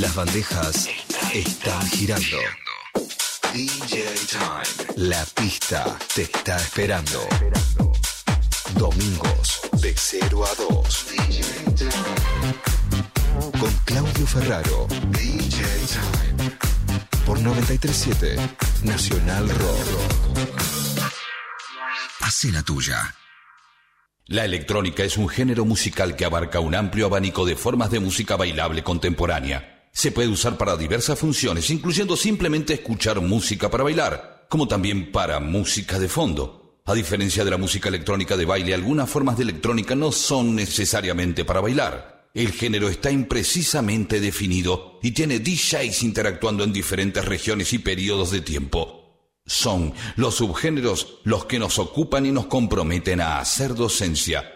Las bandejas están girando. DJ Time. La pista te está esperando. Domingos de 0 a 2. Con Claudio Ferraro. DJ Time. Por 937 Nacional Rock. Hace la tuya. La electrónica es un género musical que abarca un amplio abanico de formas de música bailable contemporánea. Se puede usar para diversas funciones, incluyendo simplemente escuchar música para bailar, como también para música de fondo. A diferencia de la música electrónica de baile, algunas formas de electrónica no son necesariamente para bailar. El género está imprecisamente definido y tiene DJs interactuando en diferentes regiones y periodos de tiempo. Son los subgéneros los que nos ocupan y nos comprometen a hacer docencia.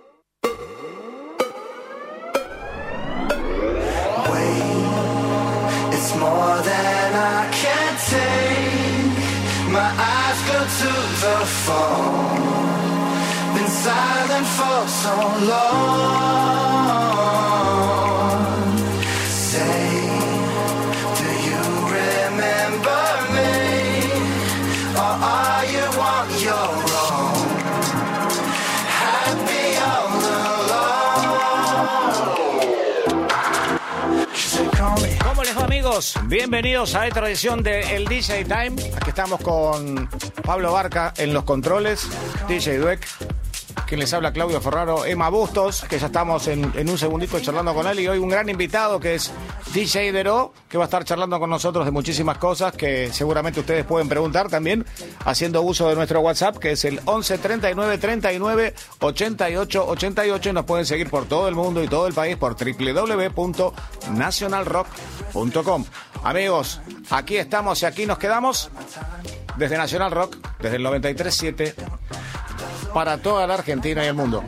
More than I can take. My eyes go to the phone. Been silent for so long. Bienvenidos a esta edición de El DJ Time. Aquí estamos con Pablo Barca en los controles, DJ Dueck, quien les habla Claudio Ferraro, Emma Bustos, que ya estamos en, un segundito charlando con él. Y hoy un gran invitado que es DJ Dero, que va a estar charlando con nosotros de muchísimas cosas que seguramente ustedes pueden preguntar también haciendo uso de nuestro WhatsApp que es el 11 39 39 88 88 y nos pueden seguir por todo el mundo y todo el país por www.nationalrock.com. Amigos, aquí estamos y aquí nos quedamos. Desde Nacional Rock, desde el 93.7 para toda la Argentina y el mundo.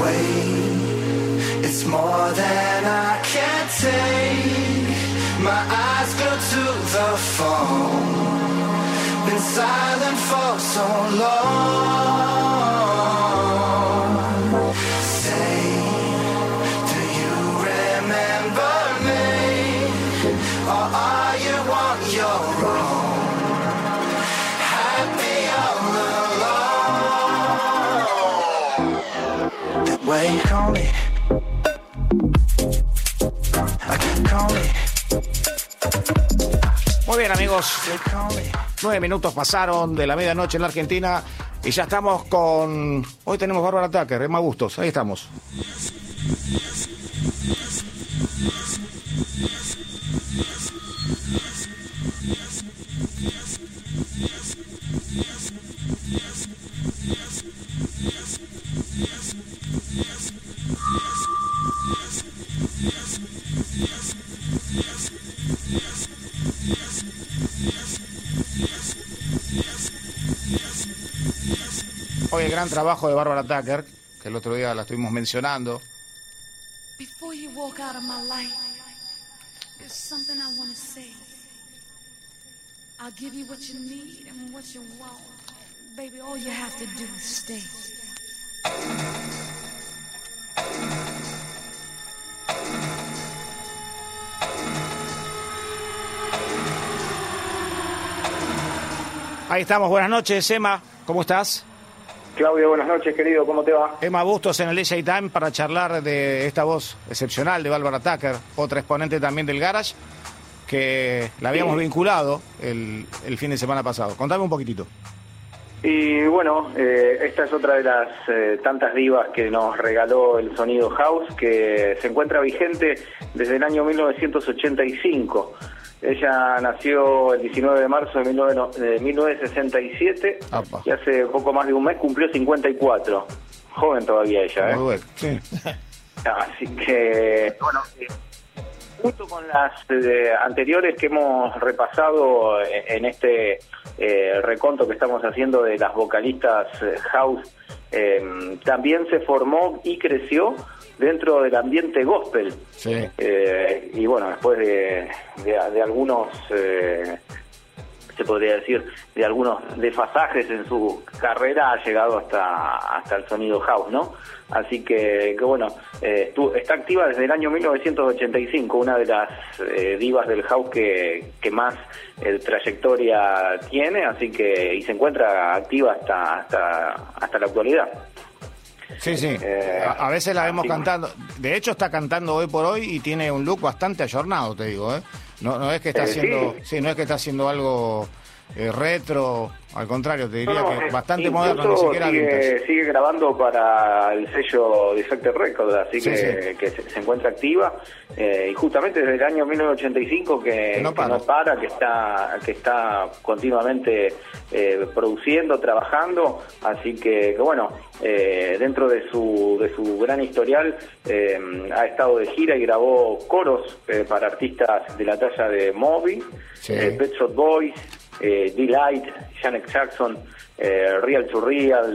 Wait, it's more than I phone. Been silent for so long. Muy bien amigos, nueve minutos pasaron de la medianoche en la Argentina y ya estamos con... Hoy tenemos Bárbara Tucker, Emma Bustos, ahí estamos. Gran trabajo de Bárbara Tucker, que el otro día la estuvimos mencionando. Before you walk out of my life, there's something I want to say. I'll give you what you need and what you want. Baby, all you have to do is stay. Ahí estamos, buenas noches, Emma, ¿cómo estás? Claudio, buenas noches, querido, ¿cómo te va? Emma Bustos en el DJ Time para charlar de esta voz excepcional de Bárbara Tucker, otra exponente también del Garage, que la habíamos Sí. vinculado el, el fin de semana pasado. Contame un poquitito. Y bueno, eh, esta es otra de las eh, tantas divas que nos regaló el sonido house, que se encuentra vigente desde el año 1985. Ella nació el 19 de marzo de, 1967 y hace poco más de un mes cumplió 54. Joven todavía ella, ¿eh? Sí. Así que, bueno, junto con las eh, anteriores que hemos repasado en este eh, reconto que estamos haciendo de las vocalistas eh, house, también se formó y creció dentro del ambiente gospel. y bueno, después de, de algunos se podría decir, de algunos desfasajes en su carrera, ha llegado hasta, hasta el sonido house, ¿no? Así que, que bueno, eh, está activa desde el año 1985, una de las eh, divas del house que, que más eh, trayectoria tiene, así que, y se encuentra activa hasta, hasta, hasta la actualidad. Sí, sí. a, veces la vemos cantando. De hecho, está cantando hoy por hoy y tiene un look bastante ayornado, te digo, ¿eh? No, no es que está haciendo, sí. no es que está haciendo algo eh, retro, al contrario, te diría que bastante moderno, ni siquiera sigue, sigue, grabando para el sello Defected Records, así que, que se, encuentra activa eh, y justamente desde el año 1985 que, que, no, para. que está que está continuamente eh, produciendo, trabajando, así que, que bueno, dentro de su de su gran historial ha estado de gira y grabó coros para artistas de la talla de Moby, Pet Shop Boys, eh, D-Light, Janet Jackson, eh, Real to Real,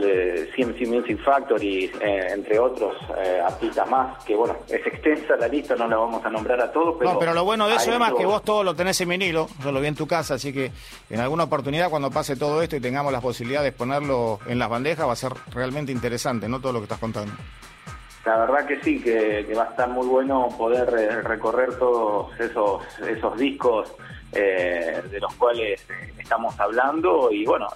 CMC eh, Music Factory, entre otros artistas más, que bueno, es extensa la lista, no la vamos a nombrar a todos. Pero no, pero lo bueno de eso, Emma, es que vos todo lo tenés en vinilo, yo lo vi en tu casa, así que en alguna oportunidad cuando pase todo esto y tengamos la posibilidad de exponerlo en las bandejas va a ser realmente interesante, ¿no? Todo lo que estás contando. La verdad que sí, que, que va a estar muy bueno poder recorrer todos esos, esos discos eh, de los cuales eh, estamos hablando y bueno,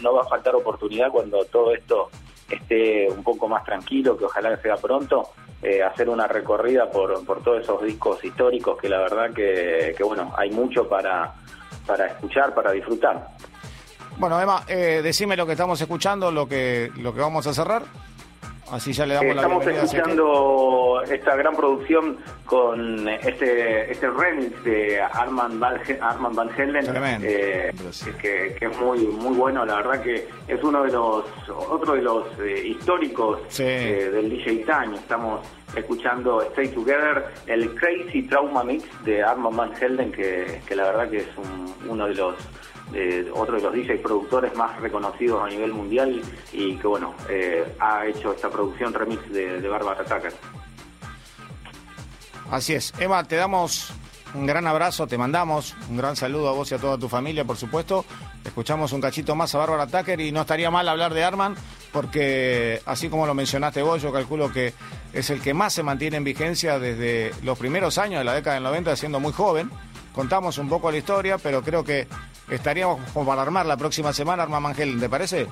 no va a faltar oportunidad cuando todo esto esté un poco más tranquilo, que ojalá sea pronto, eh, hacer una recorrida por, por todos esos discos históricos que la verdad que, que bueno, hay mucho para, para escuchar, para disfrutar. Bueno, Emma, eh, decime lo que estamos escuchando, lo que, lo que vamos a cerrar. Así ya le damos Estamos escuchando esta gran producción con este este remix de Armand Van, Armand Van Helden, eh, que, es muy muy bueno. La verdad que es uno de los otro de los eh, históricos eh, del DJ Time. Estamos escuchando Stay Together, el Crazy Trauma Mix de Armand Van Helden, que, que la verdad que es uno de los otro de los DJs productores más reconocidos a nivel mundial y que bueno, eh, ha hecho esta producción remix de, de Barbara Tucker. Así es. Emma, te damos un gran abrazo, te mandamos un gran saludo a vos y a toda tu familia, por supuesto. Escuchamos un cachito más a Bárbara Tucker y no estaría mal hablar de Arman, porque así como lo mencionaste vos, yo calculo que es el que más se mantiene en vigencia desde los primeros años de la década del 90, siendo muy joven. Contamos un poco la historia, pero creo que estaríamos como para armar la próxima semana, Arma Mangel, ¿te parece?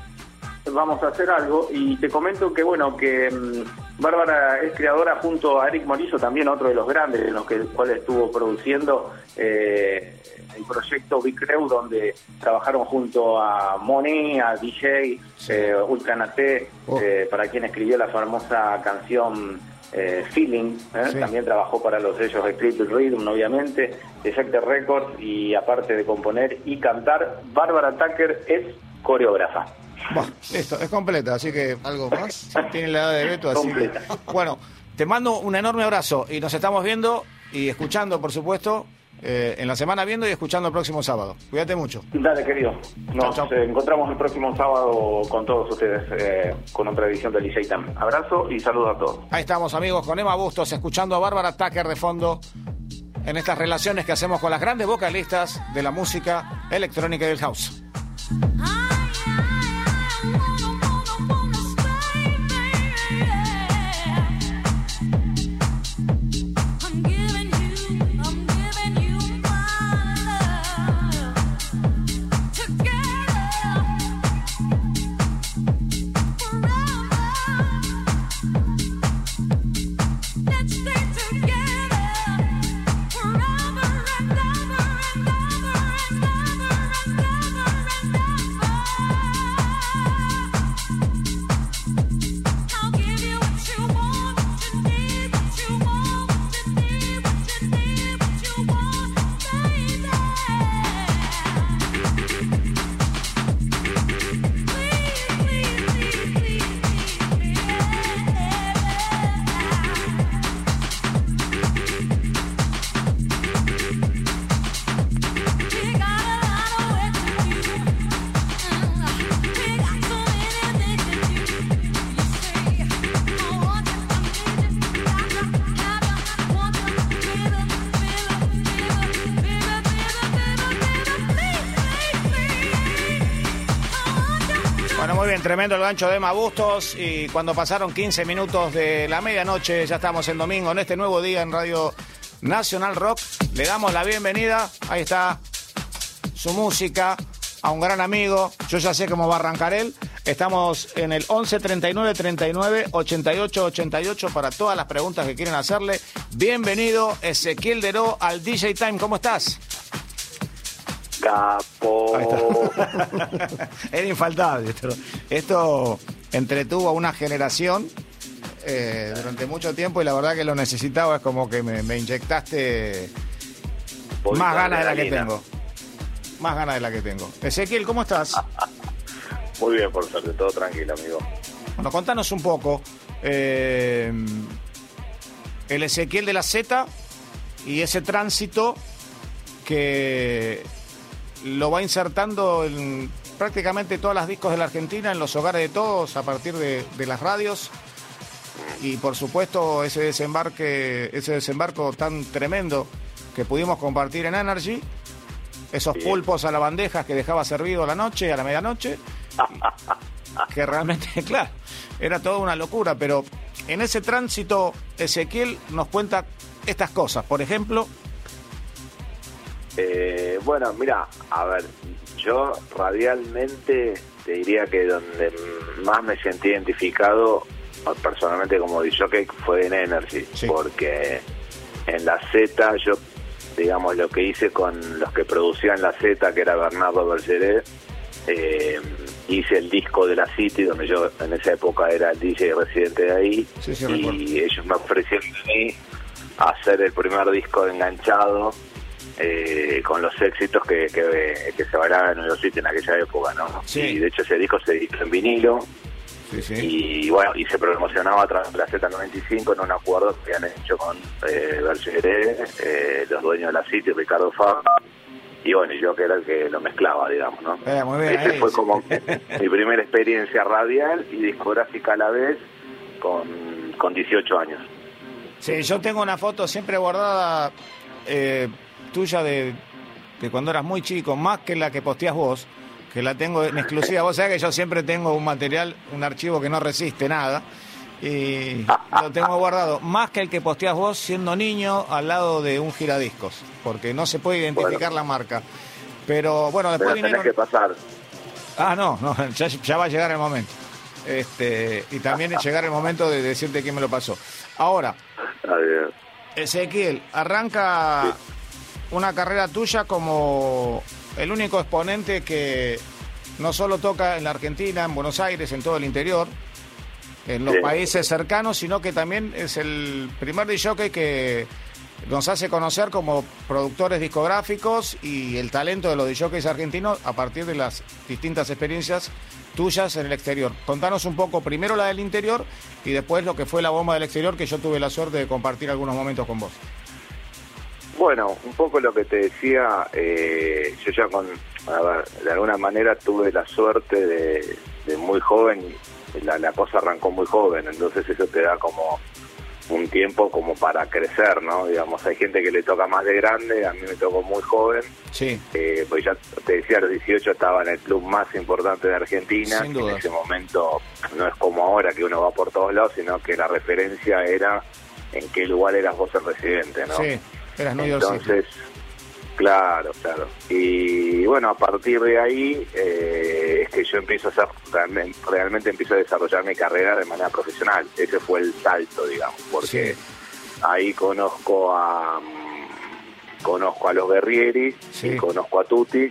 Vamos a hacer algo y te comento que bueno que mm, Bárbara es creadora junto a Eric Morillo, también otro de los grandes en los que, cuales estuvo produciendo eh, el proyecto Big Crew, donde trabajaron junto a Moni, a DJ, eh, Ulcanate, oh. eh, para quien escribió la famosa canción eh, Feeling, ¿eh? también trabajó para los sellos Street Rhythm, obviamente, Effective Records, y aparte de componer y cantar, Bárbara Tucker es coreógrafa. Bueno, listo, es completa, así que algo más. Tiene la edad de Beto, así que. Bueno, te mando un enorme abrazo y nos estamos viendo y escuchando, por supuesto, eh, en la semana viendo y escuchando el próximo sábado. Cuídate mucho. Dale, querido. Nos encontramos el próximo sábado con todos ustedes eh, con otra edición del DJ Abrazo y saludos a todos. Ahí estamos, amigos, con Emma Bustos, escuchando a Bárbara Tucker de fondo en estas relaciones que hacemos con las grandes vocalistas de la música electrónica y del house. Tremendo el gancho de Emma Bustos y cuando pasaron 15 minutos de la medianoche, ya estamos en domingo, en este nuevo día en Radio Nacional Rock, le damos la bienvenida, ahí está su música, a un gran amigo, yo ya sé cómo va a arrancar él, estamos en el 11 39 39 88 88 para todas las preguntas que quieren hacerle. Bienvenido Ezequiel Deró al DJ Time, ¿cómo estás? Capo. Era infaltable. Esto, esto entretuvo a una generación eh, durante mucho tiempo y la verdad que lo necesitaba. Es como que me, me inyectaste más ganas de la que tengo. Más ganas de la que tengo. Ezequiel, ¿cómo estás? Muy bien, por suerte, todo tranquilo, amigo. Bueno, contanos un poco. eh, el Ezequiel de la Z y ese tránsito que lo va insertando en prácticamente todas las discos de la Argentina, en los hogares de todos, a partir de, de las radios. Y por supuesto ese desembarque, ese desembarco tan tremendo que pudimos compartir en Energy, esos pulpos a la bandeja que dejaba servido a la noche, a la medianoche, que realmente, claro, era toda una locura, pero en ese tránsito Ezequiel nos cuenta estas cosas. Por ejemplo, Eh, bueno, mira, a ver, yo radialmente te diría que donde más me sentí identificado personalmente como DJ fue en Energy, Sí. porque en la Z yo, digamos, lo que hice con los que producían la Z, que era Bernardo Bergeret, eh, hice el disco de la City, donde yo en esa época era el DJ residente de ahí, Sí, sí, recuerdo. y ellos me ofrecieron a mí hacer el primer disco de enganchado eh, con los éxitos que, que, que se bailaban en York City en aquella época, ¿no? Sí. Y de hecho ese disco se editó en vinilo sí, sí. y bueno, y se promocionaba de la Z95 en un acuerdo que habían hecho con eh, Bergeret, eh, los dueños de la City, Ricardo Fabra, y bueno, yo que era el que lo mezclaba, digamos, ¿no? Eh, muy bien, Ese ahí, fue como mi primera experiencia radial y discográfica a la vez con, con 18 años. Sí, yo tengo una foto siempre guardada eh, tuya de, de cuando eras muy chico, más que la que posteas vos, que la tengo en exclusiva. Vos sabés que yo siempre tengo un material, un archivo que no resiste nada, y lo tengo guardado, más que el que posteas vos siendo niño al lado de un giradiscos, porque no se puede identificar la marca. Pero bueno, Pero después tenés vinieron... que pasar. Ah, no, no ya, ya va a llegar el momento. Este, y también llegar el momento de decirte quién me lo pasó. Ahora. Ezequiel, arranca una carrera tuya como el único exponente que no solo toca en la Argentina, en Buenos Aires, en todo el interior, en los Sí. países cercanos, sino que también es el primer DJ que nos hace conocer como productores discográficos y el talento de los DJs argentinos a partir de las distintas experiencias tuyas en el exterior. Contanos un poco primero la del interior y después lo que fue la bomba del exterior que yo tuve la suerte de compartir algunos momentos con vos. Bueno, un poco lo que te decía, eh, yo ya con, a ver, de alguna manera tuve la suerte de, de muy joven, la, la cosa arrancó muy joven, entonces eso te da como un tiempo como para crecer, ¿no? Digamos, hay gente que le toca más de grande, a mí me tocó muy joven, Sí, eh, pues ya te decía, a los 18 estaba en el club más importante de Argentina, Sin en ese momento no es como ahora que uno va por todos lados, sino que la referencia era en qué lugar eras vos el residente, ¿no? sí, eras New. Entonces, claro, claro. Y bueno, a partir de ahí eh, es que yo empiezo a hacer, realmente, realmente empiezo a desarrollar mi carrera de manera profesional. Ese fue el salto, digamos, porque Sí. ahí conozco a mm, conozco a los Guerrieri Sí. y conozco a Tuti,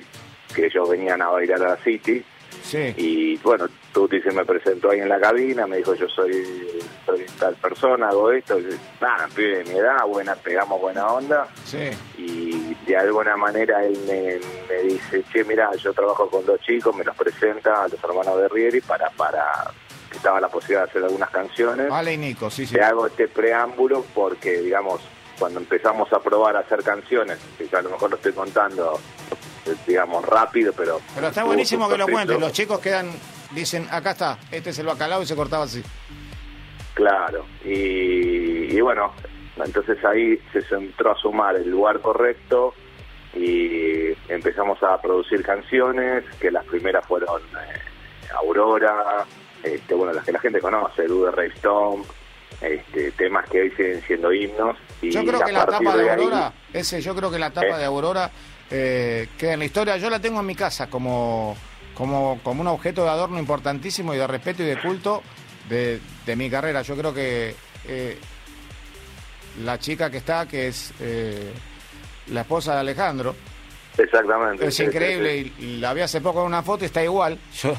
que ellos venían a bailar a la City. Sí, Y bueno, Tuti se me presentó ahí en la cabina, me dijo yo soy, soy tal persona, hago esto. Y, Nada, pibe de mi edad, buena, pegamos buena onda sí, y de alguna manera él me, me dice, che, mira, yo trabajo con dos chicos, me los presenta a los hermanos de Rieri para, para que estaba la posibilidad de hacer algunas canciones. Ale y Nico, sí, sí. Te hago este preámbulo porque, digamos, cuando empezamos a probar a hacer canciones, que a lo mejor lo estoy contando, digamos, rápido, pero... Pero está buenísimo que lo cuentes. Los chicos quedan, dicen, acá está, este es el bacalao y se cortaba así. Claro, y, y bueno, entonces ahí se entró a sumar el lugar correcto y empezamos a producir canciones, que las primeras fueron eh, Aurora, este, bueno, las que la gente conoce, Dude Ray Stone, este, temas que hoy siguen siendo himnos. Y Yo creo que la tapa de Aurora, ese, yo creo que la tapa Eh. de Aurora eh, queda en la historia. Yo la tengo en mi casa como, como, como un objeto de adorno importantísimo y de respeto y de culto de, de mi carrera. Yo creo que eh, la chica que está, que es eh, la esposa de Alejandro, Exactamente. es increíble y, y la vi hace poco en una foto y está igual. Yo,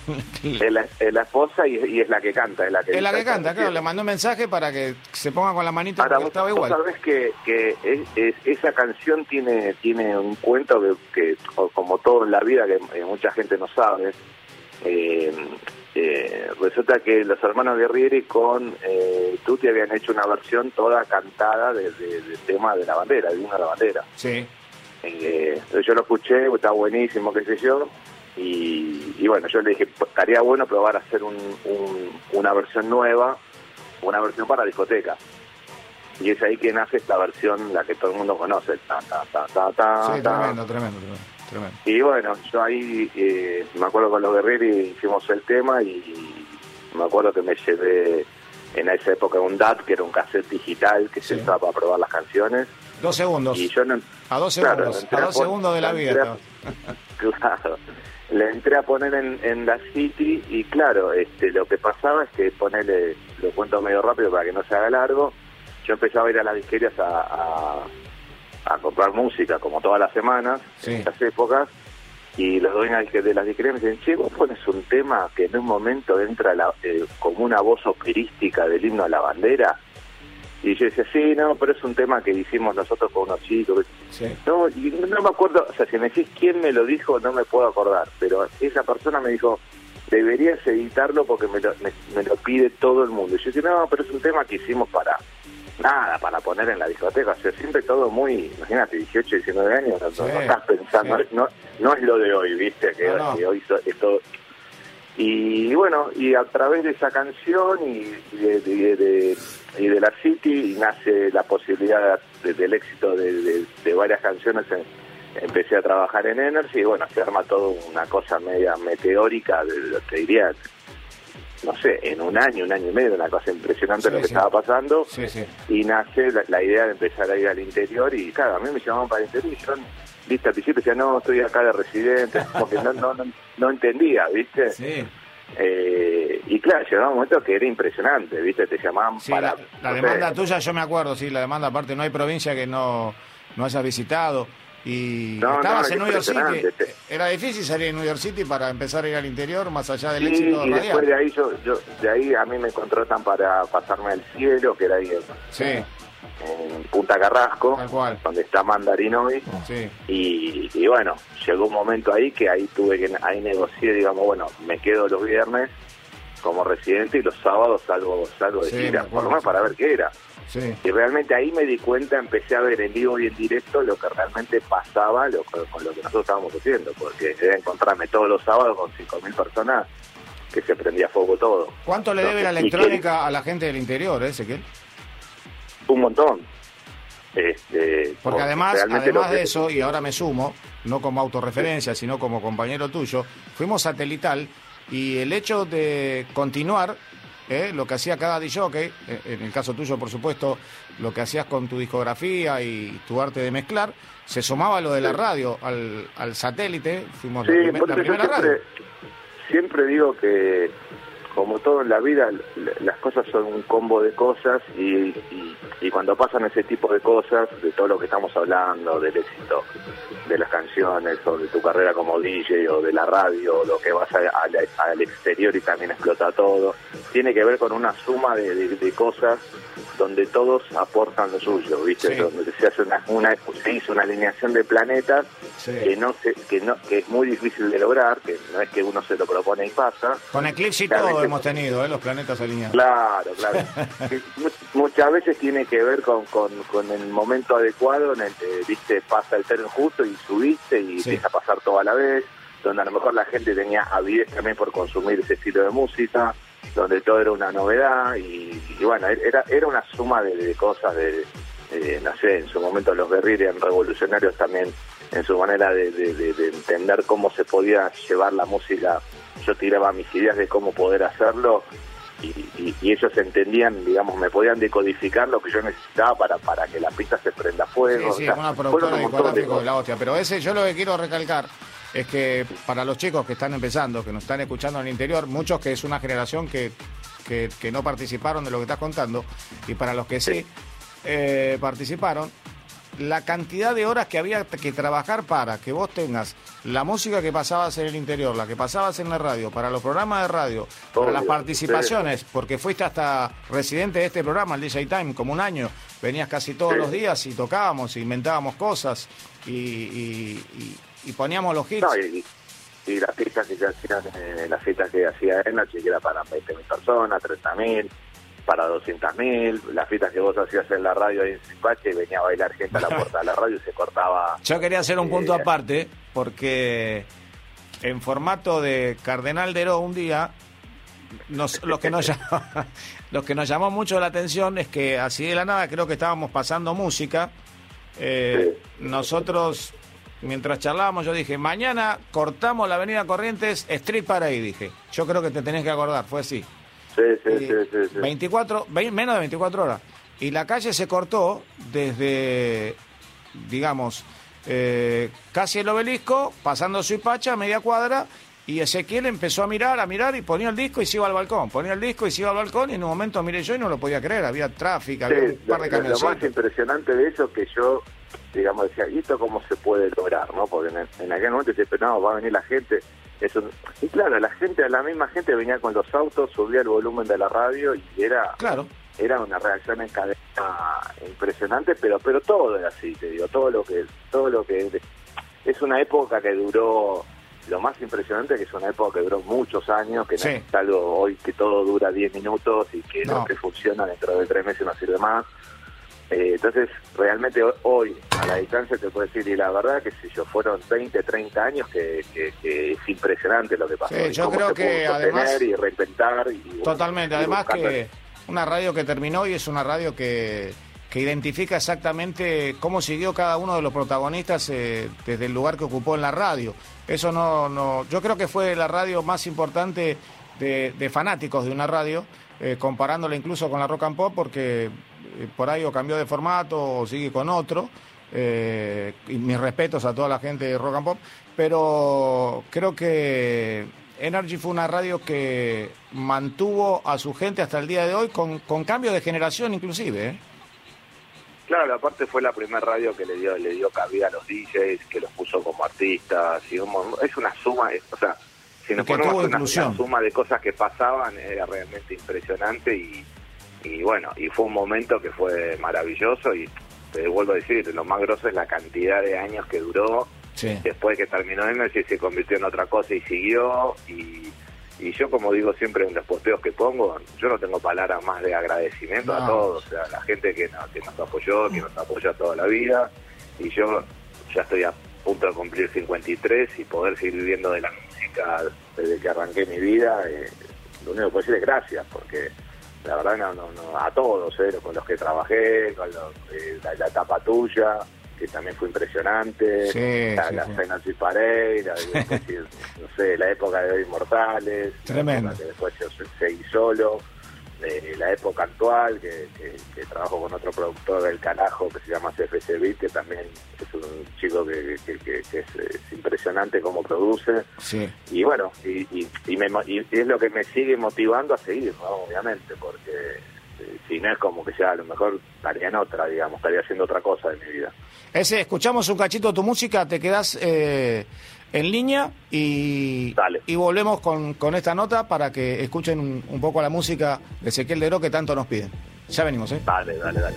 Es la, es la esposa y, y es la que canta. Es la que, la canta, claro. Le mandó un mensaje para que se ponga con la manita Ahora, porque vos, estaba igual. sabés que, que es- es- esa canción tiene tiene un cuento que, que, como todo en la vida, que eh, mucha gente no sabe. Eh, eh, resulta que los hermanos Guerrieri con eh, Tutti habían hecho una versión toda cantada de- de- del tema de la bandera, de una de la bandera. Sí. Eh, yo lo escuché, está buenísimo, qué sé yo, y, y bueno, yo le dije, "Pues, estaría bueno probar hacer un, un- una versión nueva, una versión para discoteca. Y es ahí que nace esta versión, la que todo el mundo conoce. Ta, ta, ta, ta, ta, Sí, tremendo, tremendo, tremendo, tremendo. Y bueno, yo ahí eh, me acuerdo con los guerreros hicimos el tema y me acuerdo que me llevé en esa época un DAT, que era un cassette digital que se usaba para probar las canciones. Dos segundos. Y yo no, A dos segundos, a dos segundos de la vida. Claro. Le entré a poner en, en la City y claro, este, lo que pasaba es que ponerle, lo cuento medio rápido para que no se haga largo, yo empezaba a ir a las disquerías a, a, a comprar música como todas las semanas, Sí. en esas épocas, y los dueños de de las disquerías me dicen, che, vos pones un tema que en un momento entra la- eh, como una voz operística del himno a la bandera, y yo decía, sí, no, pero es un tema que hicimos nosotros con unos chicos, Sí. no, y no, me acuerdo, o sea, si me decís quién me lo dijo, no me puedo acordar, pero esa persona me dijo, deberías editarlo porque me lo, me, me lo pide todo el mundo. Y yo decía, no, pero es un tema que hicimos para nada, para poner en la discoteca, o sea, siempre todo muy, imagínate, 18, 19 años, no, Sí, no estás pensando, sí. no, no es lo de hoy, viste, que, No, no. que hoy es todo... Y bueno, y a través de esa canción y, y de, de- de- y de la City nace la posibilidad de- del éxito de, varias canciones. En- empecé a trabajar en Energy y bueno, se arma todo una cosa media meteórica, te diría, no sé, en un año, un año y medio, una cosa impresionante Sí, lo que sí. estaba pasando. Sí. Y nace la, la idea de empezar a ir al interior y claro, a mí me llamaban para el interior y yo, viste, al principio decía, no, estoy acá de residente, porque no, no, no, no entendía, viste. Eh, y claro, llegaba un momento que era impresionante, ¿viste? Te llamaban Sí, para... la, la no sé, demanda tuya yo me acuerdo, sí, la demanda aparte, no hay provincia que no, no hayas visitado. Y No, estabas no, en New York City. Era difícil salir en New York City para empezar a ir al interior, más allá del Sí, éxito y radial. después de ahí yo, yo, de ahí a mí me contratan para pasarme al cielo, que era ahí Sí, en Punta Carrasco, donde está Mandarín hoy. sí. Y, y bueno, llegó un momento ahí que ahí tuve que, ahí negocié, digamos, bueno, me quedo los viernes como residente y los sábados salgo, salgo de Sí, gira, por lo menos para ver qué era. Sí, Y realmente ahí me di cuenta, empecé a ver en vivo y en directo lo que realmente pasaba lo, con, lo que nosotros estábamos haciendo, porque era encontrarme todos los sábados con 5.000 personas que se prendía fuego todo. ¿Cuánto le debe la electrónica a la gente del interior, eh, Ezequiel? Un montón. Este, Porque además, además que- de eso, y ahora me sumo, no como autorreferencia, sino como compañero tuyo, fuimos satelital y el hecho de continuar eh, lo que hacía cada DJ, eh, en el caso tuyo, por supuesto, lo que hacías con tu discografía y tu arte de mezclar, se sumaba lo de la radio al, al satélite, fuimos Sí, la, primer- primera radio. siempre digo que, como todo en la vida, las cosas son un combo de cosas y, y- y cuando pasan ese tipo de cosas, de todo lo que estamos hablando, del éxito de las canciones o de tu carrera como DJ o de la radio o lo que vas a- a- al exterior y también explota todo, tiene que ver con una suma de, de- de cosas donde todos aportan lo suyo, ¿viste? Sí. Donde se hace una, una, se hizo una alineación de planetas Sí. que no se, que no que es muy difícil de lograr, que no es que uno se lo propone y pasa. Con Eclipse y todo hemos tenido, eh, los planetas alineados. Claro, claro. Muchas veces tiene que ver con, con, con el momento adecuado en el que, viste, pasa el tren justo y subiste y Sí. empieza a pasar todo a la vez, donde a lo mejor la gente tenía avidez también por consumir ese estilo de música, donde todo era una novedad y, y bueno, era, era una suma de, de cosas de, de, no sé, en su momento los guerrilleros eran revolucionarios también en su manera de, de- de- de entender cómo se podía llevar la música yo tiraba mis ideas de cómo poder hacerlo y, ellos entendían, digamos, me podían decodificar lo que yo necesitaba para, para que la pista se prenda fuego. Sí, sí, una productora discográfica de la hostia. Pero ese, yo lo que quiero recalcar es que para los chicos que están empezando, que nos están escuchando en el interior, muchos que es una generación que, que, no participaron de lo que estás contando, y para los que sí, eh, participaron, la cantidad de horas que había que trabajar para que vos tengas la música que pasabas en el interior, la que pasabas en la radio, para los programas de radio, para las participaciones, porque fuiste hasta residente de este programa, el DJ Time, como un año, venías casi todos los días y tocábamos, inventábamos cosas y, poníamos los hits. y, las fiestas que se hacían, eh, las fiestas que hacía Energy, que era para 20.000 personas, 30.000 para 200.000, las fiestas que vos hacías en la radio ahí en Zipache, venía a bailar gente a la puerta de la radio y se cortaba. Yo quería hacer un punto eh, aparte, porque en formato de Cardenal de un día, nos, lo, que nos llamó, lo que nos llamó mucho la atención es que así de la nada creo que estábamos pasando música. Eh, nosotros, mientras charlábamos, yo dije, mañana cortamos la avenida Corrientes, Street Parade, dije. Yo creo que te tenés que acordar, fue así. Sí, sí, sí, 24, menos de 24 horas. Y la calle se cortó desde, digamos, eh, casi el obelisco, pasando Suipacha, media cuadra, y Ezequiel empezó a mirar, a mirar, y ponía el disco y se iba al balcón. Ponía el disco y se iba al balcón, y en un momento miré yo y no lo podía creer, había tráfico, había un par de camiones. Lo más impresionante de eso que yo, digamos, decía, ¿y esto cómo se puede lograr? no Porque en, aquel momento decía, no, va a venir la gente eso, y claro, la gente, la misma gente venía con los autos, subía el volumen de la radio y era, claro. era una reacción en cadena impresionante, pero, pero todo era así, te digo, todo lo que, todo lo que es una época que duró lo más impresionante que es una época que duró muchos años, que no es algo hoy que todo dura 10 minutos y que no. lo que funciona dentro de tres meses no sirve más. Eh, entonces, realmente hoy, a la distancia, te puedo decir, y la verdad que si yo fueron 20, 30 años, que, es impresionante lo que pasó. Sí, yo creo que además... Y reinventar. Y, totalmente, además que una radio que terminó y es una radio que, que identifica exactamente cómo siguió cada uno de los protagonistas eh, desde el lugar que ocupó en la radio. Eso no, no, yo creo que fue la radio más importante de, fanáticos de una radio, eh, comparándola incluso con la rock and pop, porque por ahí o cambió de formato o sigue con otro. Eh, y mis respetos a toda la gente de Rock and Pop, pero creo que Energy fue una radio que mantuvo a su gente hasta el día de hoy con, con cambio de generación inclusive. ¿eh? Claro, aparte fue la primera radio que le dio le dio cabida a los DJs, que los puso como artistas, y es una suma, o sea, si nos ponemos una, una, suma de cosas que pasaban, era realmente impresionante y, y bueno, y fue un momento que fue maravilloso y te vuelvo a decir, lo más grosso es la cantidad de años que duró. Después que terminó Energy se convirtió en otra cosa y siguió y, y yo como digo siempre en los posteos que pongo, yo no tengo palabras más de agradecimiento a todos, o sea, la gente que, que nos apoyó, que nos apoyó toda la vida y yo ya estoy a punto de cumplir 53 y poder seguir viviendo de la música desde que arranqué mi vida, eh, lo único que puedo decir es gracias porque la verdad no, no, a todos, ¿eh? con los que trabajé, con eh, la, etapa tuya, que también fue impresionante, la, sí, la sí. no sé, la época de Inmortales, Tremendo. que después yo seguí solo, de la época actual, que, trabajo con otro productor del carajo que se llama CFC Beat, que también es un chico que, es, impresionante cómo produce. Y bueno, y, es lo que me sigue motivando a seguir, obviamente, porque eh, si no es como que ya a lo mejor estaría en otra, digamos, estaría haciendo otra cosa de mi vida. Ese, escuchamos un cachito de tu música, te quedas eh, en línea y, y volvemos con, con, esta nota para que escuchen un, poco la música de Ezequiel Ro que tanto nos piden. Ya venimos, ¿eh? Dale, dale, dale.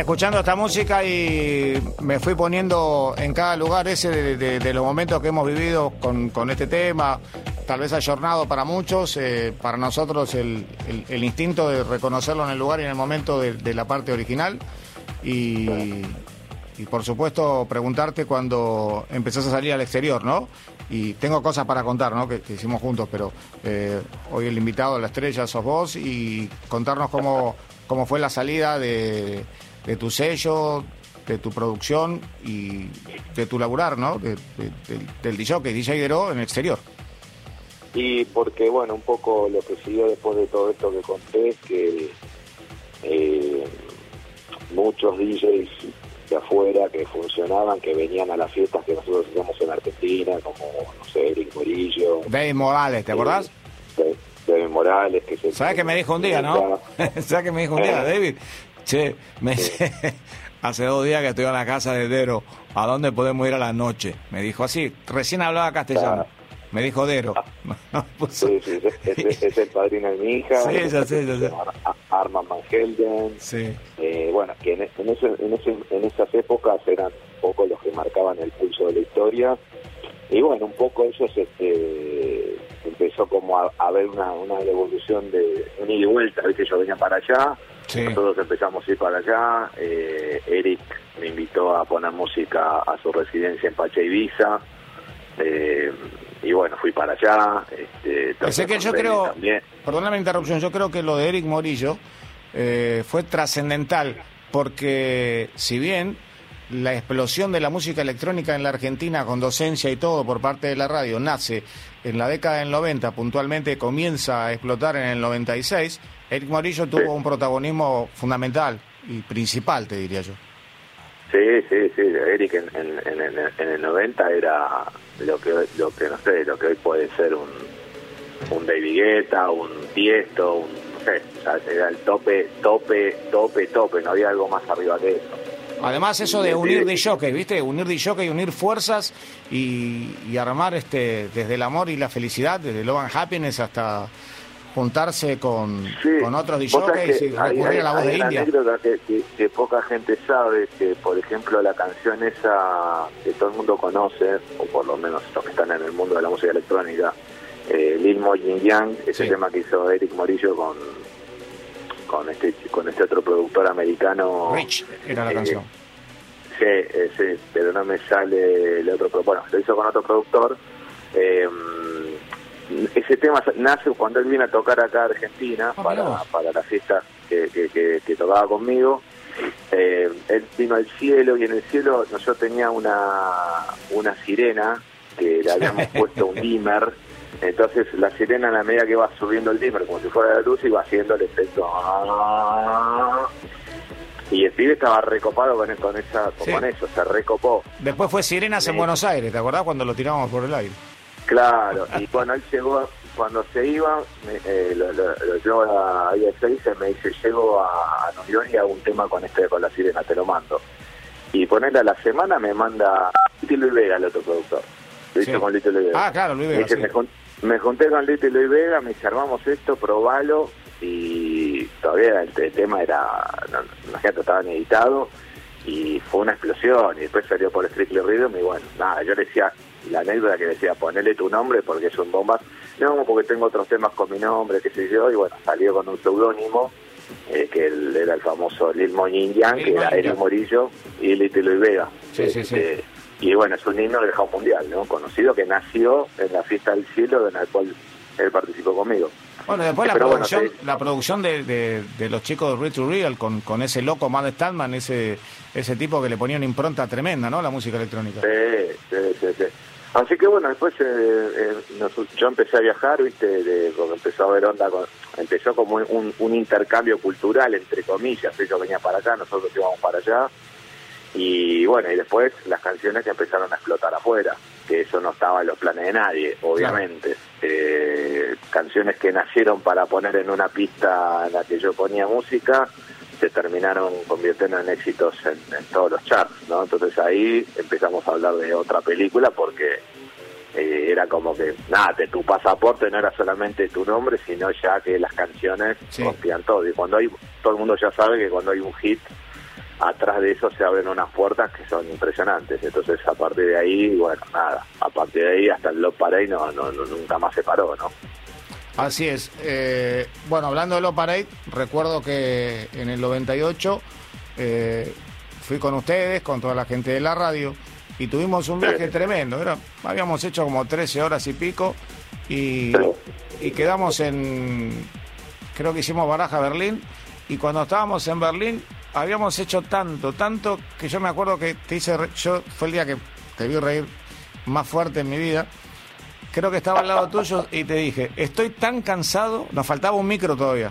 Escuchando esta música y me fui poniendo en cada lugar ese de, los momentos que hemos vivido con, este tema, tal vez ayornado para muchos, eh, para nosotros el, instinto de reconocerlo en el lugar y en el momento de, la parte original y, y por supuesto preguntarte cuando empezás a salir al exterior, ¿no? Y tengo cosas para contar, ¿no? Que, que hicimos juntos, pero eh, hoy el invitado a la estrella sos vos y contarnos cómo, cómo fue la salida de, de tu sello, de tu producción y de tu laburar, ¿no? De- de- del, del DJ, que DJ en el exterior. Y porque, bueno, un poco lo que siguió después de todo esto que conté es que eh, muchos DJs de afuera que funcionaban, que venían a las fiestas que nosotros hacíamos en Argentina, como, no sé, Eric Morillo, Dave Morales, ¿te acordás? eh, David Morales, que se... ¿Sabes qué me dijo un día, no? ¿Sabes qué me dijo un día, Eh. David? Che, me dice, hace dos días que estoy en la casa de Dero, ¿a dónde podemos ir a la noche? Me dijo así, recién hablaba castellano. Claro. Me dijo Dero. Puso- Sí, sí, es, el padrino de mi hija. Sí, sé. Ar- Arman Van Helden. Sí. Eh, bueno, que en, en, ese- en, ese- en esas épocas eran un poco los que marcaban el pulso de la historia. Y bueno, un poco ellos este, empezó como a, a ver una, una evolución de un ida y vuelta, ¿viste? Yo venía para allá, Sí. nosotros empezamos a ir para allá, eh, Eric me invitó a poner música a su residencia en Pacha Ibiza, eh, y bueno, fui para allá. Este, Pensé que yo creo, también. perdóname la interrupción, yo creo que lo de Eric Morillo eh, fue trascendental porque si bien la explosión de la música electrónica en la Argentina con docencia y todo por parte de la radio nace en la década del 90, puntualmente comienza a explotar en el 96, Eric Morillo tuvo Sí. un protagonismo fundamental y principal, te diría yo. Sí, sí, sí. Eric en, en, en, en- el 90 era lo que lo que no sé, lo que hoy puede ser un un David Guetta, un Tiesto, un no sé, o sea, era el tope, tope, tope, tope. No había algo más arriba que eso. Además eso de unir de jockey, ¿viste? Unir de jockey, unir fuerzas y, y armar este desde el amor y la felicidad, desde Love and Happiness hasta juntarse con, Sí. con otros DJs y hay- recurrir a la voz hay de una India. anécdota que, que- que poca gente sabe, que por ejemplo la canción esa que todo el mundo conoce, o por lo menos los que están en el mundo de la música electrónica, eh, Lil Mo Yin Yang, ese Sí. tema que hizo Eric Morillo con con este con este otro productor americano. Rich era la eh, canción. Sí, eh, sí, pero no me sale el otro, bueno, lo hizo con otro productor. Eh, ese tema nace cuando él viene a tocar acá a Argentina Ah, para, para la fiesta que, que, que- que tocaba conmigo. Eh, él vino al cielo y en el cielo yo tenía una, una sirena que le habíamos puesto un dimmer. Entonces la sirena en la medida que va subiendo el dimmer como si fuera la luz iba haciendo el efecto y el pibe estaba recopado con, con esa Sí. con eso, se recopó. Después fue Sirenas en. Buenos Aires, ¿te acordás cuando lo tiramos por el aire? Claro, y cuando él llegó, cuando se iba, me- eh, lo, lo, lo llevo a Ezeiza y me dice, llego a, a New York y hago un tema con este con la sirena, te lo mando. Y ponerle a la semana me manda Lito Luis Vega, el otro productor. Lo hizo Sí. con Lito Luis Vega. Ah, claro, Luis Me, Vega, dice, sí. me, jun- me junté con Lito Luis Vega, me dice, armamos esto, probalo. Y todavía el, el tema era, no, imagínate, estaban editados y fue una explosión. Y después salió por Strictly Rhythm y bueno, nada, yo le decía, la anécdota que decía, ponele tu nombre porque es un bomba. No, porque tengo otros temas con mi nombre, qué sé yo, y bueno, salió con un seudónimo, eh, que él era el famoso Lil Moñin Yang, que era Eric. Morillo y Lito Luis Vega. Sí, sí, sí. Este, y bueno, es un himno del House Mundial, ¿no? Conocido que nació en la fiesta del cielo en la cual él participó conmigo. Bueno, después la Pero bueno, producción, sí. la producción de, de- de los chicos de Real to Real con, con ese loco Matt Stallman, ese, ese tipo que le ponía una impronta tremenda, ¿no? La música electrónica. Sí, sí, sí, sí. Así que bueno, después eh, eh, nos- yo empecé a viajar, viste, de, porque empezó a haber onda, con- empezó como un, un intercambio cultural, entre comillas, ellos venían para acá, nosotros íbamos para allá, y bueno, y después las canciones que empezaron a explotar afuera, que eso no estaba en los planes de nadie, obviamente. Eh, canciones que nacieron para poner en una pista en la que yo ponía música, se terminaron convirtiendo en éxitos en, en todos los charts, ¿no? Entonces ahí empezamos a hablar de otra película porque eh, era como que, nada, de tu pasaporte no era solamente tu nombre, sino ya que las canciones Sí. rompían todo. Y cuando hay, todo el mundo ya sabe que cuando hay un hit, atrás de eso se abren unas puertas que son impresionantes. Entonces, a partir de ahí, bueno, nada, a partir de ahí hasta el Love Parade no, no, no- nunca más se paró, ¿no? Así es. Eh, bueno, hablando de Lo Parade, recuerdo que en el 98 eh, fui con ustedes, con toda la gente de la radio, y tuvimos un viaje tremendo. Era, habíamos hecho como 13 horas y pico, y, y quedamos en, creo que hicimos Baraja Berlín, y cuando estábamos en Berlín habíamos hecho tanto, tanto, que yo me acuerdo que te hice, yo fue el día que te vi reír más fuerte en mi vida creo que estaba al lado tuyo y te dije, estoy tan cansado, nos faltaba un micro todavía,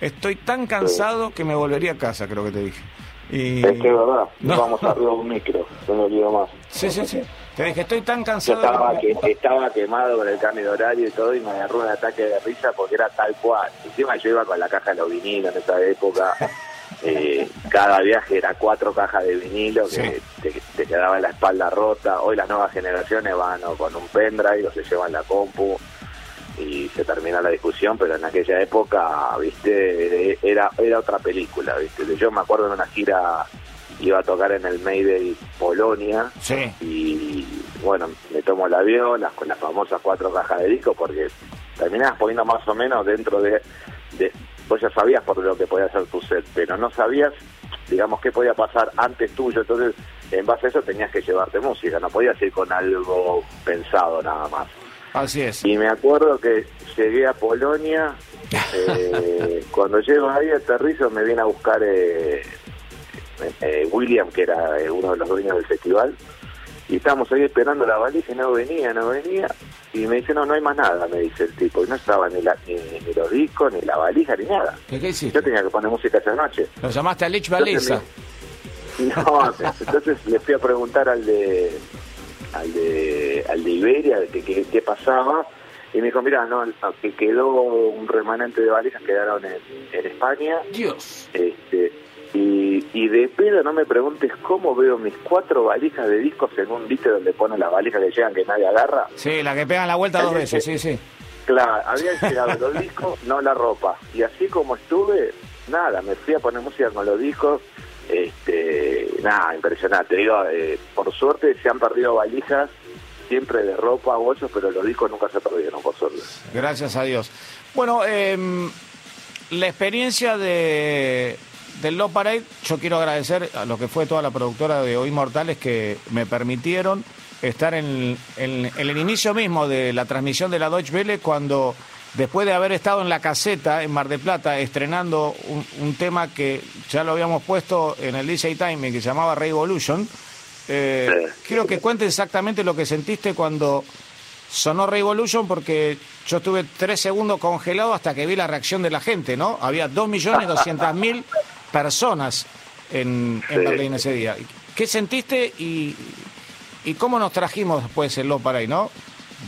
estoy tan cansado que me volvería a casa, creo que te dije. Y... Es que es verdad, No. vamos arriba de un micro, no me olvido más. Sí, sí, sí. Te dije, estoy tan Yo cansado. estaba, que, estaba quemado con el cambio de horario y todo y me agarró un ataque de risa porque era tal cual. Encima yo iba con la caja de los vinilos en esa época. Eh, cada viaje era cuatro cajas de vinilo que Sí. te, te quedaba en la espalda rota. Hoy las nuevas generaciones van o con un pendrive o se llevan la compu y se termina la discusión, pero en aquella época, viste, era era otra película, viste. Yo me acuerdo en una gira iba a tocar en el Mayday Polonia Sí, y bueno, me tomo el avión las, con las famosas cuatro cajas de disco porque terminabas poniendo más o menos dentro de, de vos ya sabías por lo que podía hacer tu set, pero no sabías, digamos, qué podía pasar antes tuyo, entonces en base a eso tenías que llevarte música, no podías ir con algo pensado nada más. así es. Y me acuerdo que llegué a Polonia, eh, cuando llego ahí aterrizo me viene a buscar eh, eh, William, que era eh, uno de los dueños del festival, y estábamos ahí esperando la valija y no venía, no venía, y me dice, no, no hay más nada, me dice el tipo, y no estaba ni, la, ni, ni los discos, ni la valija, ni nada. ¿Qué, qué hiciste? Yo tenía que poner música esa noche. Lo llamaste a Lich me- No, entonces le fui a preguntar al de al de, al de Iberia de que- qué pasaba y me dijo, mira, no, que quedó un remanente de valijas, quedaron en, en España Dios. este y, y de pedo no me preguntes cómo veo mis cuatro valijas de discos en un viste donde ponen las valijas que llegan que nadie agarra. Sí, la que pegan la vuelta dos veces, sí, sí. Claro, había llegado los discos, no la ropa. Y así como estuve, nada, me fui a poner música con los discos. Este, nada, impresionante. Digo, eh, por suerte se han perdido valijas, siempre de ropa, bolsos, pero los discos nunca se perdieron, por suerte. Gracias a Dios. Bueno, em, la experiencia de del Love Parade, yo quiero agradecer a lo que fue toda la productora de Hoy Mortales que me permitieron estar en, en- en el inicio mismo de la transmisión de la Deutsche Welle cuando después de haber estado en la caseta en Mar de Plata estrenando un, un tema que ya lo habíamos puesto en el DJ Timing que se llamaba Revolution, eh, quiero que cuente exactamente lo que sentiste cuando sonó Revolution porque yo estuve tres segundos congelado hasta que vi la reacción de la gente, ¿no? Había dos millones doscientas mil personas en, en Sí. Berlín ese día. ¿Qué sentiste y, y cómo nos trajimos después el para ahí, no?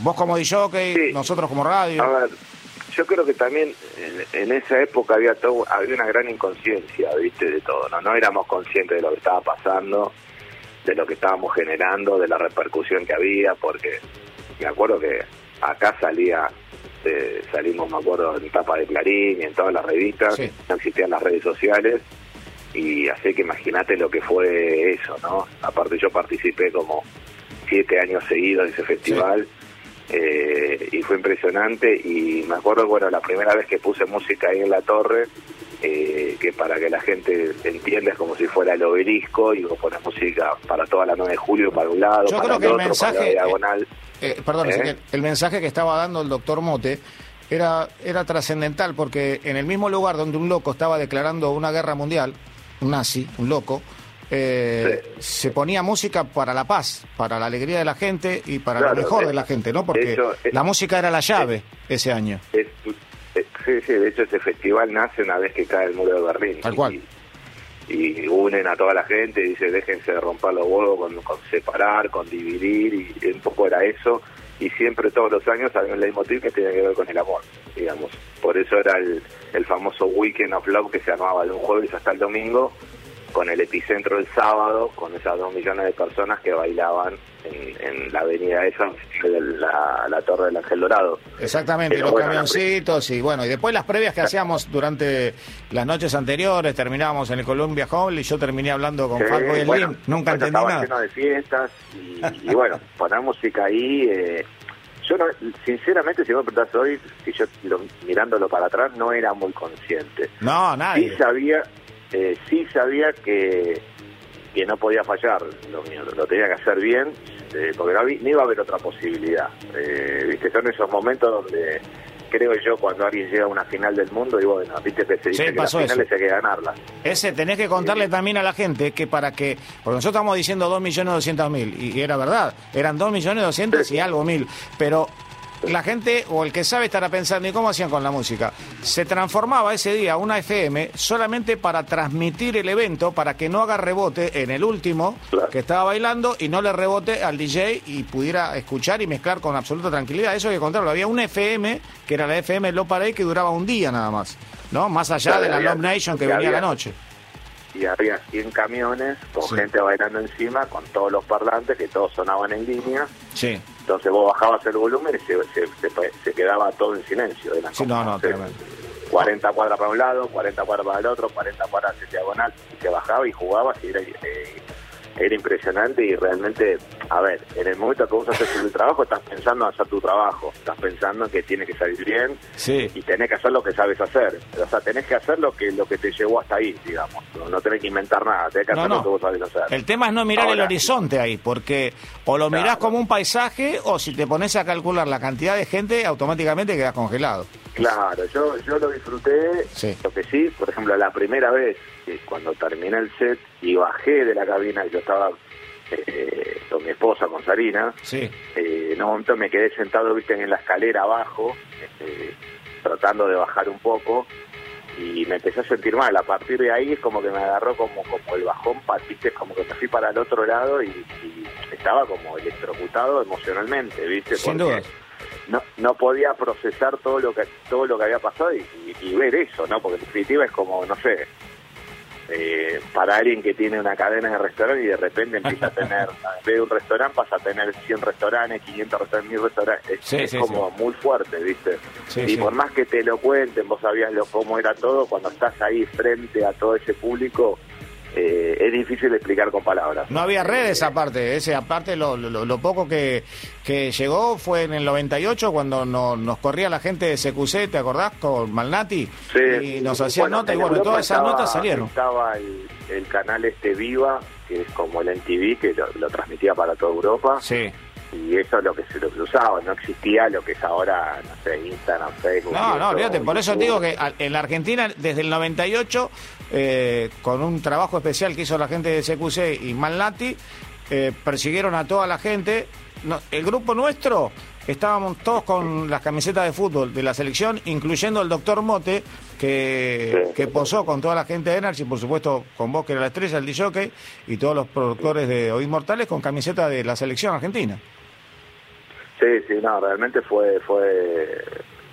Vos como DJ, Sí. nosotros como radio. A ver, yo creo que también en, en esa época había todo, había una gran inconsciencia, viste, de todo, ¿no? No éramos conscientes de lo que estaba pasando, de lo que estábamos generando, de la repercusión que había, porque me acuerdo que acá salía, eh, salimos, me acuerdo, en tapa de Clarín y en todas las revistas, Sí. no existían las redes sociales, y así que imagínate lo que fue eso, ¿no? Aparte yo participé como siete años seguidos de ese festival, eh, y fue impresionante y me acuerdo bueno la primera vez que puse música ahí en la torre eh, que para que la gente entienda es como si fuera el obelisco y vos pones música para toda la 9 de julio para un lado Yo para creo que el el otro para la mensaje, diagonal Eh, perdón, ¿Eh? El mensaje que estaba dando el doctor Mote era, era trascendental porque en el mismo lugar donde un loco estaba declarando una guerra mundial, un nazi, un loco, eh, se ponía música para la paz, para la alegría de la gente y para Claro, lo mejor de- de la gente, ¿no? Porque hecho, eh, la música era la llave ese año. Eh, sí, sí, de hecho ese festival nace una vez que cae el muro de Berlín. Tal cual. Y, y unen a toda la gente y dice déjense de romper los huevos con, con separar, con dividir y un poco era eso. Y siempre todos los años había un leitmotiv que tenía que ver con el amor, digamos. Por eso era el, el famoso Weekend of Love que se armaba de un jueves hasta el domingo con el epicentro el sábado, con esas dos millones de personas que bailaban en, en la avenida esa, la, la Torre del Ángel Dorado. Exactamente, Pero los bueno, camioncitos y bueno, y después las previas que hacíamos durante las noches anteriores, terminábamos en el Columbia Hall y yo terminé hablando con Sí, Falco y el bueno, Lim, nunca entendí nada. lleno de fiestas y, y bueno, poner música ahí. eh, yo no, sinceramente, si vos me preguntás hoy, si yo lo- mirándolo para atrás, no era muy consciente. No, Sí nadie. sabía, eh, sí sabía que, que no podía fallar lo mío, lo tenía que hacer bien, eh, porque no, no iba a haber otra posibilidad. Eh, viste, son esos momentos donde creo yo cuando alguien llega a una final del mundo y bueno, viste que se dice Sí, que las finales eso. hay que ganarlas. Ese tenés que contarle también a la gente que para que, porque nosotros estamos diciendo 2.200.000 y era verdad, eran 2.200.000 y algo mil, pero la gente o el que sabe estará pensando, ¿y cómo hacían con la música? Se transformaba ese día una FM solamente para transmitir el evento, para que no haga rebote en el último Claro. que estaba bailando y no le rebote al DJ y pudiera escuchar y mezclar con absoluta tranquilidad. Eso hay que contarlo. Había una FM, que era la FM Low Parade, que duraba un día nada más, ¿no? Más allá Claro, de la había- Love Nation que venía a la noche. y había 100 camiones con Sí. gente bailando encima, con todos los parlantes que todos sonaban en línea. Sí. Entonces vos bajabas el volumen y se, se, se- se quedaba todo en silencio. Eran Sí, como, no, no, sé, tremendo. 40 cuadras para un lado, 40 cuadras para el otro, 40 cuadras en diagonal. Y se bajaba y jugaba y era, eh, era impresionante y realmente, a ver, en el momento que vos haces tu trabajo estás pensando en hacer tu trabajo, estás pensando en que tiene que salir bien Sí. y tenés que hacer lo que sabes hacer. O sea, tenés que hacer lo que lo que te llevó hasta ahí, digamos. No, tenés que inventar nada, tenés que No, hacer no. lo que vos sabés hacer. El tema es no mirar el horizonte ahí, porque o lo mirás Claro. como un paisaje o si te pones a calcular la cantidad de gente, automáticamente quedas congelado. Claro, yo, yo lo disfruté. Sí. Lo que sí, por ejemplo, la primera vez que cuando terminé el set y bajé de la cabina, yo estaba eh, con mi esposa, con Sarina, Sí. eh, en un momento me quedé sentado, viste, en la escalera abajo, este, tratando de bajar un poco, y me empecé a sentir mal. A partir de ahí es como que me agarró como, como el bajón, viste, como que me fui para el otro lado y, y estaba como electrocutado emocionalmente, viste. Sin Porque dudas. No, no podía procesar todo lo que todo lo que había pasado y, y- y ver eso, ¿no? Porque en definitiva es como, no sé, eh, para alguien que tiene una cadena de restaurantes y de repente empieza a tener, en vez de un restaurante pasa a tener 100 restaurantes, 500 restaurantes, 1000 restaurantes. Es, Sí, es sí, como muy fuerte, ¿viste? Y por más que te lo cuenten, vos sabías lo, cómo era todo, cuando estás ahí frente a todo ese público, eh, es difícil de explicar con palabras. No había redes aparte, ese aparte lo, lo, lo poco que, que llegó fue en el 98 cuando no- nos corría la gente de CQC, ¿te acordás? Con Malnati. Sí. Y nos hacían Bueno, notas y en bueno, todas esas notas salieron. Estaba el, el canal este Viva, que es como el NTV, que lo, lo transmitía para toda Europa. Sí. Y eso es lo que se lo que usaba, no existía lo que es ahora, no sé, Instagram, Facebook. No, no, olvídate, por eso digo que en la Argentina, desde el 98, eh, con un trabajo especial que hizo la gente de CQC y Malnati, eh, persiguieron a toda la gente. No, el grupo nuestro, estábamos todos con las camisetas de fútbol de la selección, incluyendo el doctor Mote, que, Sí. que posó con toda la gente de Energy, por supuesto con vos que era la estrella, el DJ, y todos los productores de Oíd Mortales con camiseta de la selección argentina. Sí, sí, no, realmente fue fue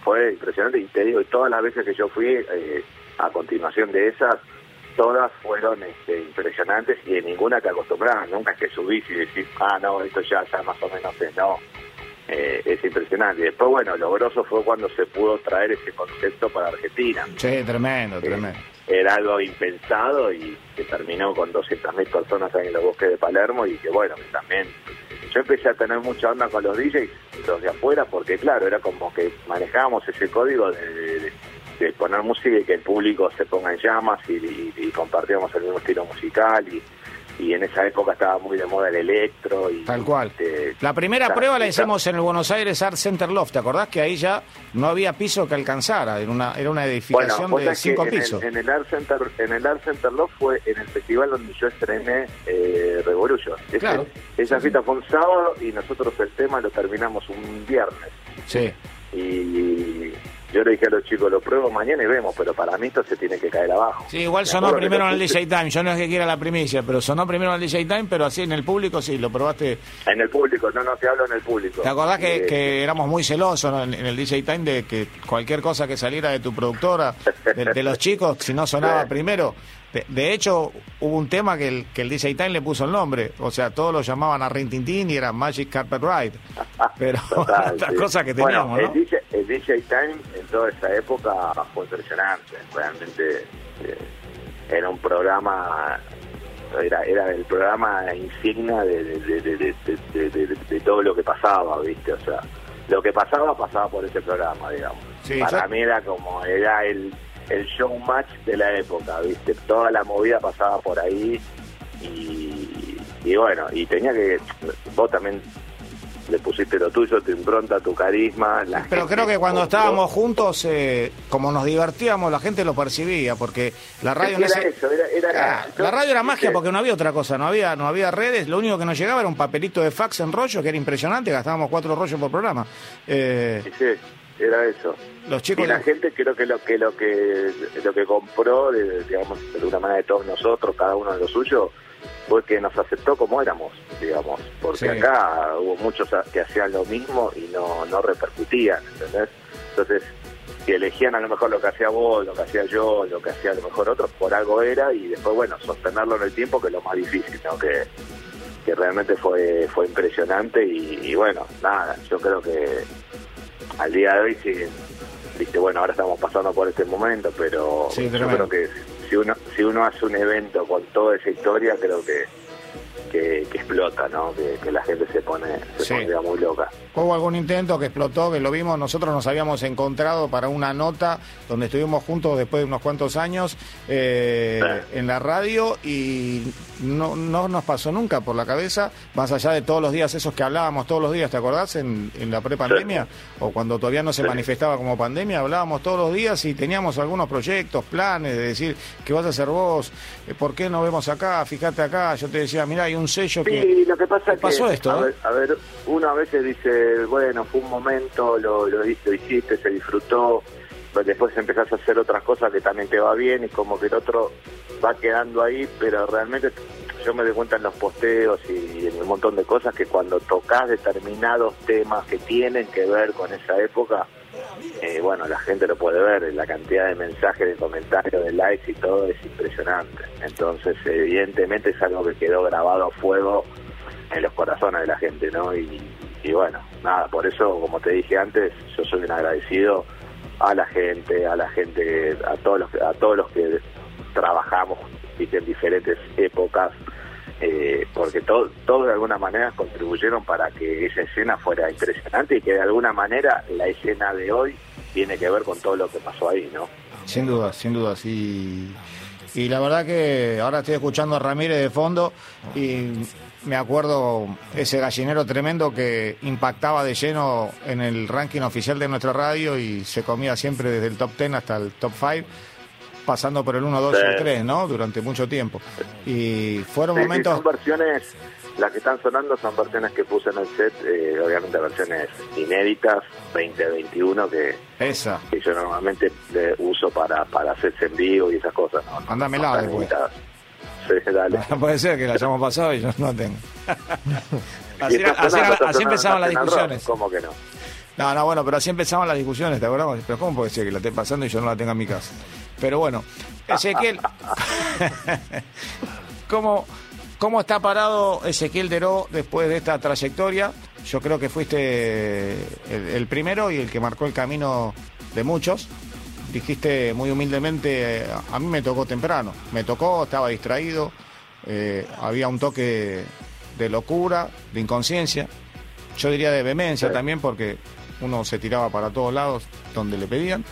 fue impresionante y te digo, y todas las veces que yo fui eh, a continuación de esas, todas fueron este, impresionantes y en ninguna te acostumbras, nunca es que subís y decís, ah, no, esto ya, ya más o menos es, no. Eh, es impresionante. Y después, bueno, lo grosso fue cuando se pudo traer ese concepto para Argentina. Sí, tremendo, Eh, tremendo. era algo impensado y que terminó con 200.000 personas ahí en los bosques de Palermo y que bueno, que también yo empecé a tener mucha onda con los DJs, los de afuera, porque claro, era como que manejábamos ese código de, poner música y que el público se ponga en llamas y, y- y compartíamos el mismo estilo musical y, y en esa época estaba muy de moda el electro y Tal cual. este, La primera prueba la hicimos en el Buenos Aires Art Center Loft, ¿te acordás que ahí ya no había piso que alcanzara? Era una, era una edificación de cinco en el- pisos. En el, Art Center, en el Art Center Love fue en el festival donde yo estrené eh, Revolution. Claro. Esa fiesta fue un sábado y nosotros el tema lo terminamos un viernes. Sí. Y, yo le dije a los chicos, lo pruebo mañana y vemos, pero para mí esto se tiene que caer abajo. Sí, igual sonó primero en el DJ Time. Yo no es que quiera la primicia, pero sonó primero en el DJ Time, pero así en el público sí, lo probaste. En el público, no, no te hablo en el público. ¿Te acordás que, Eh, que éramos muy celosos ¿no? en, en el DJ Time de que cualquier cosa que saliera de tu productora, de, de los chicos, si no sonaba primero? De, de hecho, hubo un tema que el, que el DJ Time le puso el nombre. O sea, todos lo llamaban a Rin Tin Tin y era Magic Carpet Ride. Pero Total, otra sí. cosa que Bueno, teníamos, el ¿no? DJ, DJ Time en toda esa época fue impresionante. Realmente eh, era un programa, era, era el programa insignia de, de, de, de- de- de- de- de- de todo lo que pasaba, ¿viste? O sea, lo que pasaba, pasaba por ese programa, digamos. Sí, Para yo- mí era como, era el, el show match de la época, ¿viste? Toda la movida pasaba por ahí y, y bueno, y tenía que, vos también le pusiste lo tuyo, tu impronta, tu carisma. la Pero creo que cuando compró. estábamos juntos, eh, como nos divertíamos, la gente lo percibía, porque la radio... Era ese- eso, era- era- Ah, la radio era magia porque no había otra cosa, no había, no había redes, lo único que nos llegaba era un papelito de fax en rollo, que era impresionante, gastábamos cuatro rollos por programa. Eh, Sí, sí, era eso. los Y chicos... la gente creo que lo que lo que lo que compró, de- digamos, de alguna manera de todos nosotros, cada uno de lo suyo, fue que nos aceptó como éramos, digamos, porque Sí. acá hubo muchos que hacían lo mismo y no, no repercutían, ¿entendés? Entonces, si elegían a lo mejor lo que hacía vos, lo que hacía yo, lo que hacía a lo mejor otros, por algo era, y después, bueno, sostenerlo en el tiempo, que es lo más difícil, ¿no? Que, que realmente fue fue impresionante y, y bueno, nada, yo creo que al día de hoy sí, viste, bueno, ahora estamos pasando por este momento, pero Sí, yo creo que si uno si uno hace un evento con toda esa historia, creo que que, que explota, ¿no? Que, que la gente se pone se Sí. muy loca. Hubo algún intento que explotó, que lo vimos, nosotros nos habíamos encontrado para una nota donde estuvimos juntos después de unos cuantos años eh, Sí. en la radio y no, no nos pasó nunca por la cabeza, más allá de todos los días esos que hablábamos todos los días, ¿te acordás? En, en la prepandemia o cuando todavía no se Sí. manifestaba como pandemia, hablábamos todos los días y teníamos algunos proyectos, planes de decir, ¿qué vas a hacer vos? Eh, ¿Por qué no vemos acá? Fíjate acá. Yo te decía, mira, hay un sello que... Sí, lo que pasa es que pasó esto, a, eh? ver, a ver, uno a veces dice, bueno, fue un momento, lo, lo, lo hiciste, se disfrutó, pero después empezás a hacer otras cosas que también te va bien y como que el otro va quedando ahí, pero realmente yo me doy cuenta en los posteos y en un montón de cosas que cuando tocas determinados temas que tienen que ver con esa época, eh, bueno, la gente lo puede ver, la cantidad de mensajes, de comentarios, de likes y todo es impresionante. Entonces, evidentemente es algo que quedó grabado a fuego en los corazones de la gente, ¿no? Y, bueno, nada, por eso, como te dije antes, yo soy un agradecido a la gente, a la gente, a todos los, a todos los que trabajamos en diferentes épocas, eh, porque todo, todos de alguna manera contribuyeron para que esa escena fuera impresionante y que de alguna manera la escena de hoy tiene que ver con todo lo que pasó ahí, ¿no? Sin duda, sin duda, sí. Y la verdad que ahora estoy escuchando a Ramírez de fondo y me acuerdo ese gallinero tremendo que impactaba de lleno en el ranking oficial de nuestra radio y se comía siempre desde el top 10 hasta el top 5, pasando por el 1, 2 y el Sí. 3, ¿no? Durante mucho tiempo. Y fueron Sí, sí, momentos... son versiones, las que están sonando son versiones que puse en el set, eh, obviamente versiones inéditas, 2021, que, Esa. que yo normalmente eh, uso para, para sets en vivo y esas cosas. ¿no? Mándamela después. Sí, dale. Puede ser que la hayamos pasado y yo no tengo. Así, era- era- empezaban las discusiones. ¿Cómo que no? No, no, bueno, pero así empezaban las discusiones, ¿te acordás? Pero ¿cómo puede ser que la esté pasando y yo no la tenga en mi casa? Pero bueno, Ezequiel, ¿cómo, ¿cómo está parado Ezequiel Deró después de esta trayectoria? Yo creo que fuiste el, el primero y el que marcó el camino de muchos. Dijiste muy humildemente, a mí me tocó temprano, me tocó, estaba distraído, eh, había un toque de locura, de inconsciencia, yo diría de vehemencia Sí. también porque uno se tiraba para todos lados donde le pedían.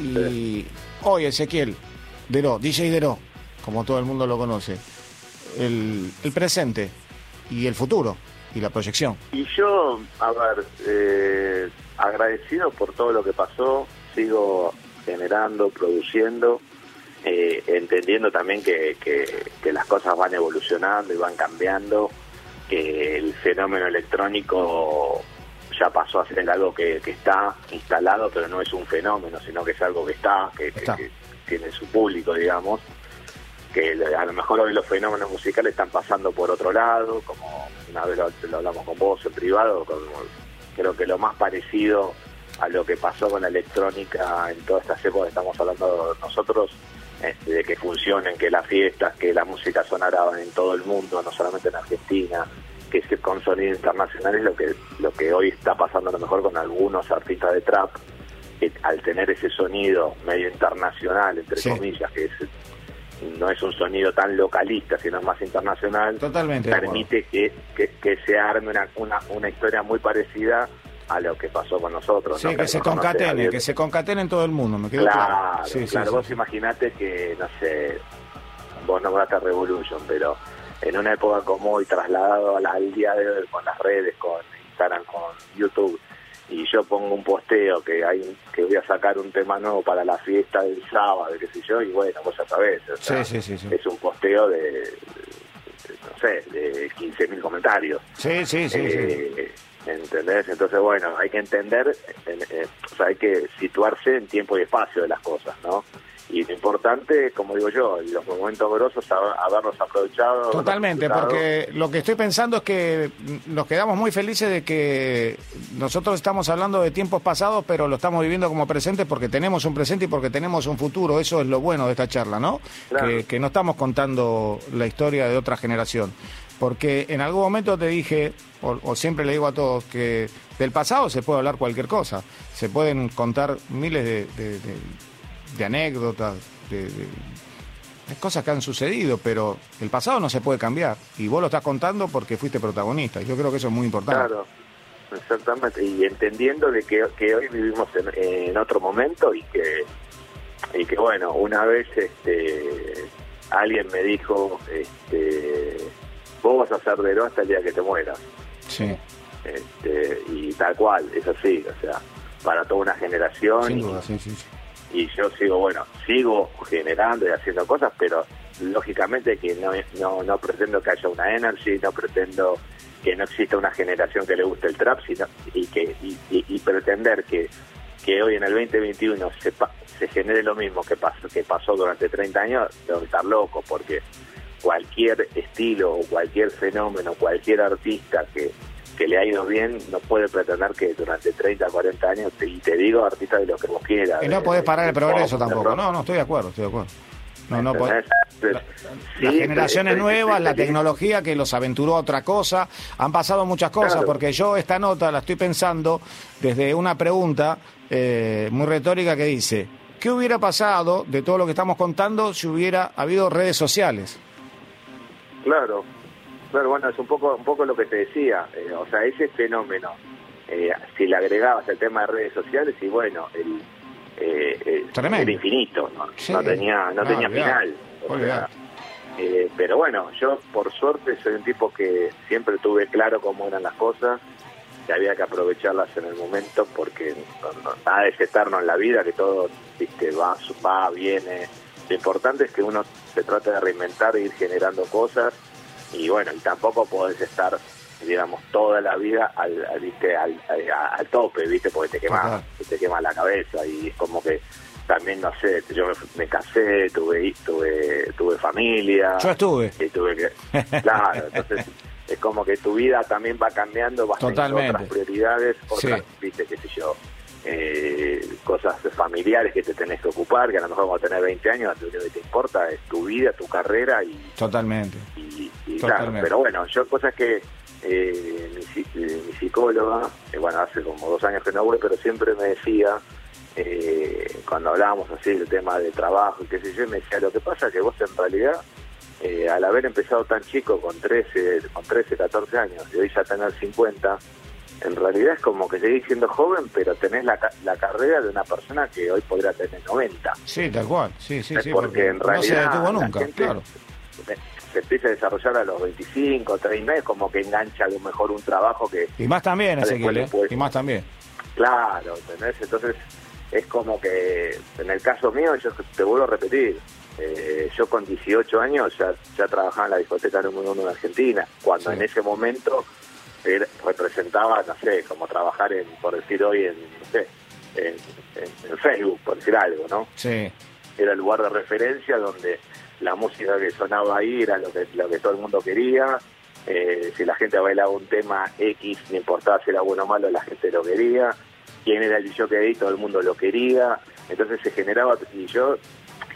Y hoy Ezequiel, Deró, DJ Deró, como todo el mundo lo conoce, el, presente y el futuro y la proyección. Y yo, a ver, eh, agradecido por todo lo que pasó, sigo generando, produciendo, eh, entendiendo también que las cosas van evolucionando y van cambiando, que el fenómeno electrónico ya pasó a ser algo que, que está instalado, pero no es un fenómeno, sino que es algo que está, que, que- Está. que tiene su público, digamos. Que a lo mejor hoy los fenómenos musicales están pasando por otro lado, como una vez lo, lo hablamos con vos en privado, creo que lo más parecido a lo que pasó con la electrónica en todas estas épocas estamos hablando nosotros, este, de que funcionen, que las fiestas, que la música sonara en todo el mundo, no solamente en Argentina, que se con sonido internacional es lo que, lo que hoy está pasando a lo mejor con algunos artistas de trap, que al tener ese sonido medio internacional, entre Sí. comillas, que es, no es un sonido tan localista, sino más internacional, Totalmente permite que, que, que se arme una, una, una historia muy parecida a lo que pasó con nosotros. Sí, ¿no? que se no concatene, que se concatene en todo el mundo, me quedó Claro, claro. Sí, sí, claro. sí, vos sí. imaginate que, no sé, vos nombraste Revolution, pero en una época como hoy, trasladado al, al día de hoy con las redes, con Instagram, con YouTube, y yo pongo un posteo que hay que voy a sacar un tema nuevo para la fiesta del sábado, qué sé yo, y bueno, vos ya sabés, o sea, Sí, sí, sí, sí. es un posteo de, de- no sé, de 15.000 comentarios. Sí, sí, sí. Eh, ¿Entendés? Entonces, bueno, hay que entender, en- eh, o sea, hay que situarse en tiempo y espacio de las cosas, ¿no? Y lo importante, como digo yo, los momentos grosos, hab- haberlos aprovechado. Totalmente, porque lo que estoy pensando es que nos quedamos muy felices de que nosotros estamos hablando de tiempos pasados, pero lo estamos viviendo como presente porque tenemos un presente y porque tenemos un futuro. Eso es lo bueno de esta charla, ¿no? Claro. Que, que no estamos contando la historia de otra generación. Porque en algún momento te dije, o, o siempre le digo a todos, que del pasado se puede hablar cualquier cosa. Se pueden contar miles de, de- de- de anécdotas, de- cosas que han sucedido, pero el pasado no se puede cambiar. Y vos lo estás contando porque fuiste protagonista. Yo creo que eso es muy importante. Claro, exactamente. Y entendiendo de que, que hoy vivimos en, en otro momento y que, y que bueno, una vez este, alguien me dijo, este, vos vas a ser de hasta el día que te mueras. Sí, Este, y tal cual, es así, o sea, para toda una generación. sin y- duda, sí, sí. sí. Y yo sigo, bueno, sigo generando y haciendo cosas, pero lógicamente que no, no, no pretendo que haya una energy, no pretendo que no exista una generación que le guste el trap, sino y que y, y- pretender que, que hoy en el 2021 se, se genere lo mismo que pasó, que pasó durante 30 años, debo estar loco, porque cualquier estilo o cualquier fenómeno, cualquier artista que, que le ha ido bien, no puede pretender que durante 30, 40 años, y te digo artista de lo que vos quieras. Y no de- podés parar de el progreso de tampoco. No, no, estoy de acuerdo, estoy de acuerdo. No, no podés. Las generaciones nuevas, la tecnología que los aventuró a otra cosa, han pasado muchas cosas, Claro. porque yo esta nota la estoy pensando desde una pregunta eh, muy retórica que dice, ¿qué hubiera pasado de todo lo que estamos contando si hubiera habido redes sociales? Claro, claro, bueno, es un poco, un poco lo que te decía, eh, o sea, ese fenómeno, eh, si le agregabas el tema de redes sociales, y bueno, el, eh, eh, Tremendo. era infinito, ¿no? Sí. no tenía, no No, tenía olvidate, final. sea, eh, pero bueno, yo por suerte soy un tipo que siempre tuve claro cómo eran las cosas, que había que aprovecharlas en el momento porque no- nada es eterno en la vida, que todo viste, va, va, viene. Lo importante es que uno se trate de reinventar e ir generando cosas y bueno, y tampoco podés estar, digamos, toda la vida al, al, viste, al, al tope, ¿viste? Porque te quema, te quema la cabeza y es como que también, no sé, yo me, me casé, tuve, tuve, tuve familia. Yo estuve. Y tuve que, claro, entonces es como que tu vida también va cambiando, vas teniendo Totalmente. otras prioridades, otras, Sí. viste, qué sé yo, eh, cosas familiares que te tenés que ocupar, que a lo mejor cuando tenés 20 años, lo único que te importa es tu vida, tu carrera y, Totalmente. y, y claro, pero bueno, yo cosas que eh, mi, eh, mi psicóloga, eh, bueno, hace como dos años que no voy, pero siempre me decía, eh, cuando hablábamos así del tema de trabajo y qué sé yo, me decía, lo que pasa es que vos en realidad, eh, al haber empezado tan chico, con 13, con 13, 14 años, y hoy ya tener 50, en realidad es como que seguís siendo joven, pero tenés la, la carrera de una persona que hoy podrá tener 90. Sí, tal cual. Sí, sí, Es sí. porque en no se realidad detuvo la nunca, gente claro. se empieza a desarrollar a los 25, 30, es como que engancha a lo mejor un trabajo que, Y más también, Ezequiel, ¿eh? Y más también. claro, ¿entendés? Entonces es como que en el caso mío, yo te vuelvo a repetir, eh, yo con 18 años ya, ya trabajaba en la discoteca número uno de Argentina, cuando Sí. en ese momento representaba, no sé, como trabajar en, por decir hoy, en, no sé, en, en- en Facebook, por decir algo, ¿no? Sí. Era el lugar de referencia donde la música que sonaba ahí era lo que, lo que todo el mundo quería. Eh, si la gente bailaba un tema X, no importaba si era bueno o malo, la gente lo quería. Quién era el que ahí, todo el mundo lo quería. Entonces se generaba, y yo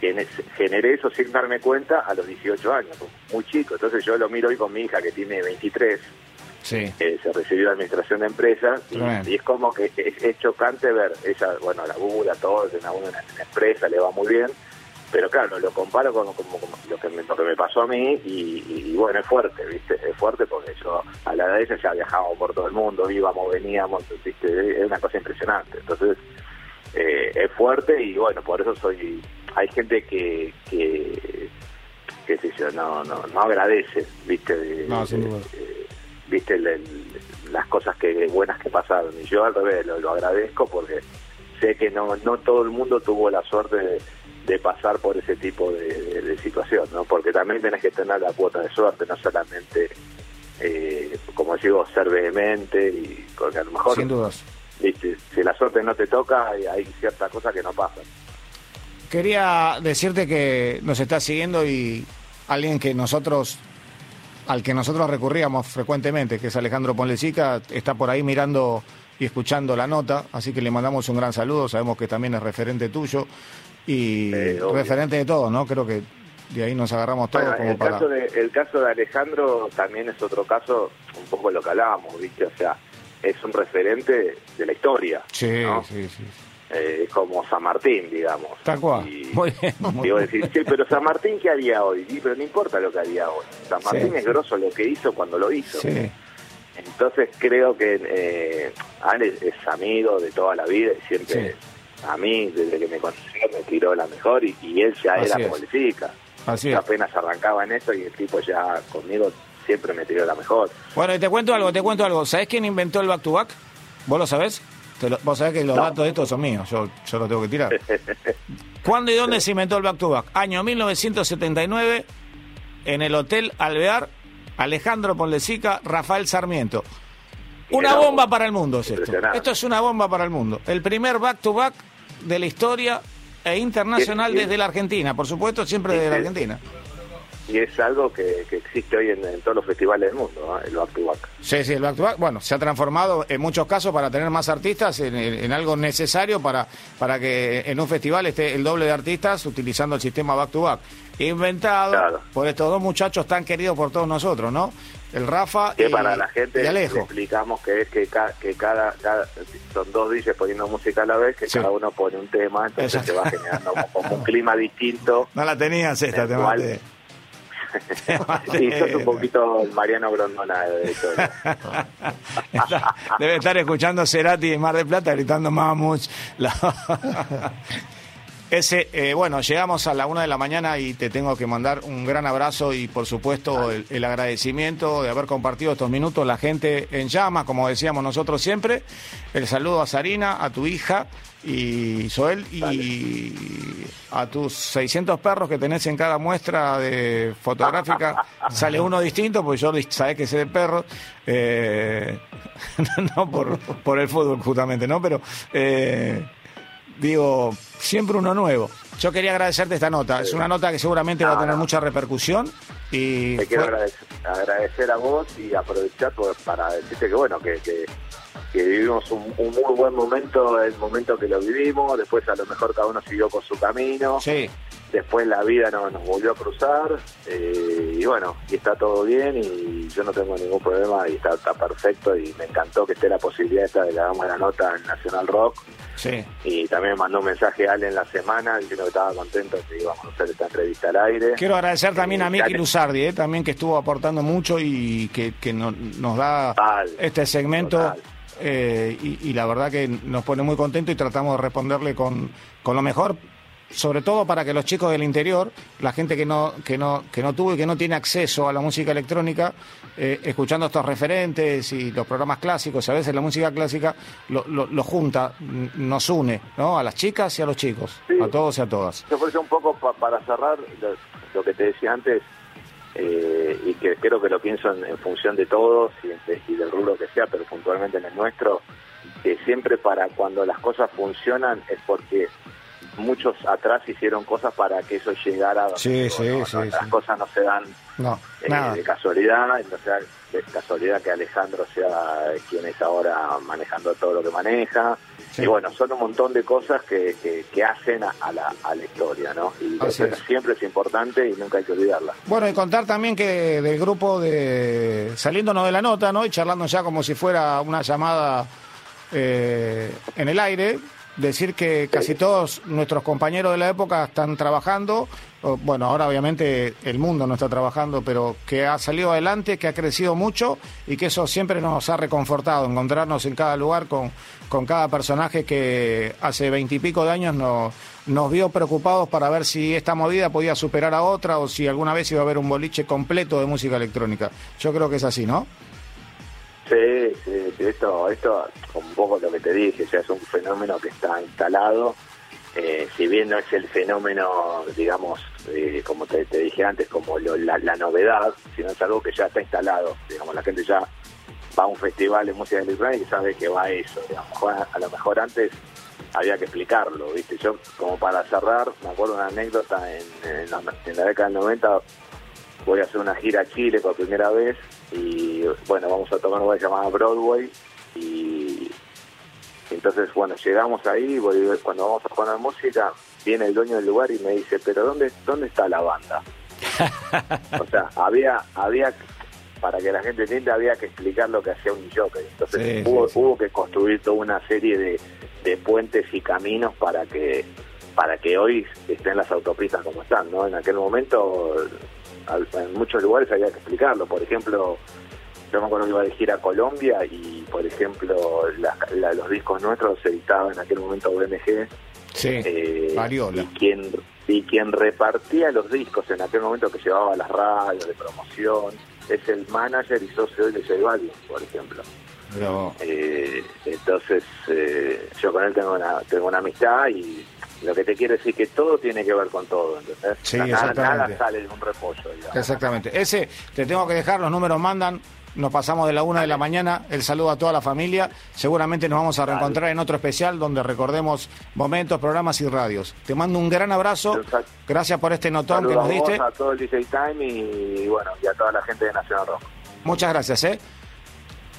gene- generé eso sin darme cuenta a los 18 años, muy chico. Entonces yo lo miro hoy con mi hija que tiene 23, Sí. eh, se recibió de administración de empresas y, es como que es, es chocante ver ella, bueno, la bula, todo, en una, una empresa le va muy bien, pero claro, lo comparo con, con- con lo, que me, lo que me pasó a mí y, y, bueno, es fuerte, ¿viste? Es fuerte porque yo a la edad de ella ya viajábamos por todo el mundo, íbamos, veníamos, ¿viste? Es una cosa impresionante. Entonces, eh, es fuerte y bueno, por eso soy... Hay gente que... que qué sé yo, no, no, no agradece, ¿viste? De- No, sin duda. eh, viste el- el- las cosas que buenas que pasaron. Y yo al revés lo, lo agradezco porque sé que no no todo el mundo tuvo la suerte de, de pasar por ese tipo de, de- de situación no porque también tenés que tener la cuota de suerte no solamente eh, como digo ser vehemente y porque a lo mejor Sin dudas. viste si la suerte no te toca hay, hay ciertas cosas que no pasan. Quería decirte que nos está siguiendo y alguien que nosotros, al que nosotros recurríamos frecuentemente, que es Alejandro Ponlecica, está por ahí mirando y escuchando la nota, así que le mandamos un gran saludo, sabemos que también es referente tuyo y Eh, referente de todos, ¿no? Creo que de ahí nos agarramos todos Bueno, como el, para... caso de, el caso de Alejandro también es otro caso, un poco lo que hablábamos, ¿viste? O sea, es un referente de la historia. Sí, ¿no? sí, sí. Eh, como San Martín, digamos. Tal cual. Y, Muy bien. muy Digo, decir, sí, pero San Martín, ¿qué haría hoy? Y, pero no importa lo que haría hoy. San Martín Sí. es grosso lo que hizo cuando lo hizo. Sí. Entonces creo que eh, Ale es amigo de toda la vida y siempre, a mí, desde que me conoció, me tiró la mejor y, y él ya Así era es. política. Así Yo es. apenas arrancaba en eso y el tipo ya conmigo siempre me tiró la mejor. Bueno, y te cuento algo, te cuento algo. ¿Sabés quién inventó el back to back? ¿Vos lo sabés? Lo- vos sabés que los No. datos de estos son míos, yo, yo los tengo que tirar. ¿Cuándo y dónde se inventó el back to back? Año 1979, en el Hotel Alvear, Alejandro Ponlecica, Rafael Sarmiento. Una bomba para el mundo es esto. Esto es una bomba para el mundo. El primer back to back de la historia e internacional desde la Argentina, por supuesto, siempre desde la. Argentina. Y es algo que, que existe hoy en, en todos los festivales del mundo, ¿no? el back to back. Sí, sí, el back to back, bueno, se ha transformado en muchos casos para tener más artistas en, en- algo necesario para, para que en un festival esté el doble de artistas utilizando el sistema back to back. Inventado Claro. por estos dos muchachos tan queridos por todos nosotros, ¿no? El Rafa Que y, para la gente y le Alejo. explicamos que es que, ca- que cada, cada- son dos DJs poniendo música a la vez, que Sí. cada uno pone un tema, entonces Exacto. se va generando como, como un clima distinto. No la tenías esta, te Sí, sos un poquito Mariano Grondona debe estar escuchando Cerati de Mar del Plata gritando Mamuch. Ese, eh, bueno, llegamos a la una de la mañana y te tengo que mandar un gran abrazo y por supuesto el, el agradecimiento de haber compartido estos minutos, la gente en llamas, como decíamos nosotros siempre. El saludo a Sarina, a tu hija y Joel y a tus 600 perros que tenés en cada muestra de fotográfica. Sale uno distinto, porque yo sabés que sé de perros. Eh, no por, por el fútbol justamente, ¿no? Pero... eh, digo, siempre uno nuevo. Yo quería agradecerte esta nota. Es una nota que seguramente va a tener mucha repercusión. Y Te quiero fue- agradecer, agradecer a vos y aprovechar por- para decirte que bueno, que, que, que vivimos un, un muy buen momento, el momento que lo vivimos, después a lo mejor cada uno siguió con su camino, Sí, después la vida no- nos volvió a cruzar eh, y bueno, y está todo bien y yo no tengo ningún problema y está, está perfecto y me encantó que esté la posibilidad esta de que hagamos la nota en Nacional Rock sí. y también mandó un mensaje a Ale en la semana diciendo que estaba contento que íbamos a hacer esta entrevista al aire. Quiero agradecer también a Eh, Miki dale. Luzardi, eh, también que estuvo aportando mucho y que, que no- nos da este segmento. total. Eh, y, y la verdad que nos pone muy contento y tratamos de responderle con, con lo mejor. Sobre todo para que los chicos del interior, la gente que no, que no, que no tuvo y que no tiene acceso a la música electrónica, eh, escuchando estos referentes y los programas clásicos, a veces la música clásica lo, lo- lo junta, nos une, ¿no? A las chicas y a los chicos, Sí. a todos y a todas. Yo por eso un poco pa- para cerrar lo que te decía antes, eh, y que creo que lo pienso en, en función de todos y, de- y del rubro que sea, pero puntualmente en el nuestro, que siempre para cuando las cosas funcionan es porque muchos atrás hicieron cosas para que eso llegara a donde Sí, sí, ¿no? sí, No, sí. Las cosas no se dan No, eh, nada. de casualidad, no sea de casualidad que Alejandro sea quien es ahora manejando todo lo que maneja. Sí. Y bueno, son un montón de cosas que, que, que hacen a, a la, a la historia, ¿no? Y Así es. siempre es importante y nunca hay que olvidarla. Bueno, y contar también que del grupo de saliéndonos de la nota, ¿no? Y charlando ya como si fuera una llamada eh, en el aire, decir que casi todos nuestros compañeros de la época están trabajando. Bueno, ahora obviamente el mundo no está trabajando, pero que ha salido adelante, que ha crecido mucho y que eso siempre nos ha reconfortado, encontrarnos en cada lugar con, con cada personaje que hace veintipico de años nos, nos vio preocupados para ver si esta movida podía superar a otra o si alguna vez iba a haber un boliche completo de música electrónica. Yo creo que es así, ¿no? Sí, esto, esto, un poco lo que te dije, es un fenómeno que está instalado. Eh, si bien no es el fenómeno, digamos, eh, como te, dije antes, como lo- la, la novedad, sino es algo que ya está instalado. Digamos, la gente ya va a un festival de música electrónica y sabe que va eso. Digamos, a, lo mejor antes había que explicarlo, ¿viste? Yo, como para cerrar, me acuerdo una anécdota en, la, en la década del 90, voy a hacer una gira a Chile por primera vez y bueno, vamos a tomar un lugar llamado Broadway y entonces bueno, llegamos ahí, voy- cuando vamos a poner música, viene el dueño del lugar y me dice, pero ¿dónde, dónde está la banda? o sea, había, había, para que la gente entienda, había que explicar lo que hacía un jockey. Entonces Sí, hubo, sí, sí. hubo que construir toda una serie de, de puentes y caminos para que para que hoy estén las autopistas como están, ¿no? En aquel momento, en muchos lugares había que explicarlo. Por ejemplo, yo me acuerdo que iba a ir a Colombia y, por ejemplo, la- la- los discos nuestros se editaban en aquel momento BMG. Sí, eh, y quien y quien repartía los discos en aquel momento que llevaba las radios de promoción es el manager y socio de J Balvin, por ejemplo. Pero, Eh, entonces, eh, yo con él tengo una, tengo una amistad y lo que te quiero decir que todo tiene que ver con todo, ¿entendés? Sí, nada, nada sale de un repollo, digamos. Exactamente. Ese, te tengo que dejar, los números mandan. Nos pasamos de la una de la mañana. El saludo a toda la familia. Seguramente nos vamos a reencontrar en otro especial donde recordemos momentos, programas y radios. Te mando un gran abrazo. Gracias por este notón que nos a vos, diste. a todo el DJ Time y, bueno, y a toda la gente de Nacional Rock. Muchas gracias, ¿eh?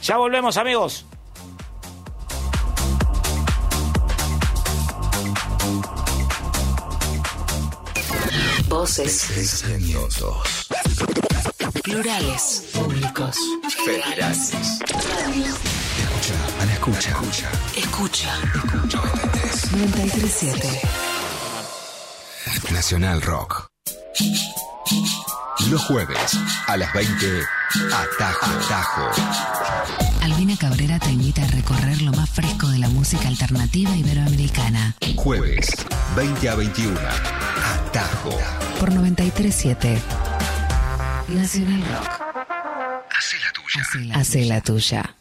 Ya volvemos, amigos. Voces plurales, públicos. federales. Escucha, Ana, escucha. Escucha. 937. Nacional Rock. Los jueves a las 20, Atajo. Atajo. Albina Cabrera te invita a recorrer lo más fresco de la música alternativa iberoamericana. Jueves, 20 a 21, Atajo. Por 937. Nacional Rock. Hacé la tuya. Hacé la tuya.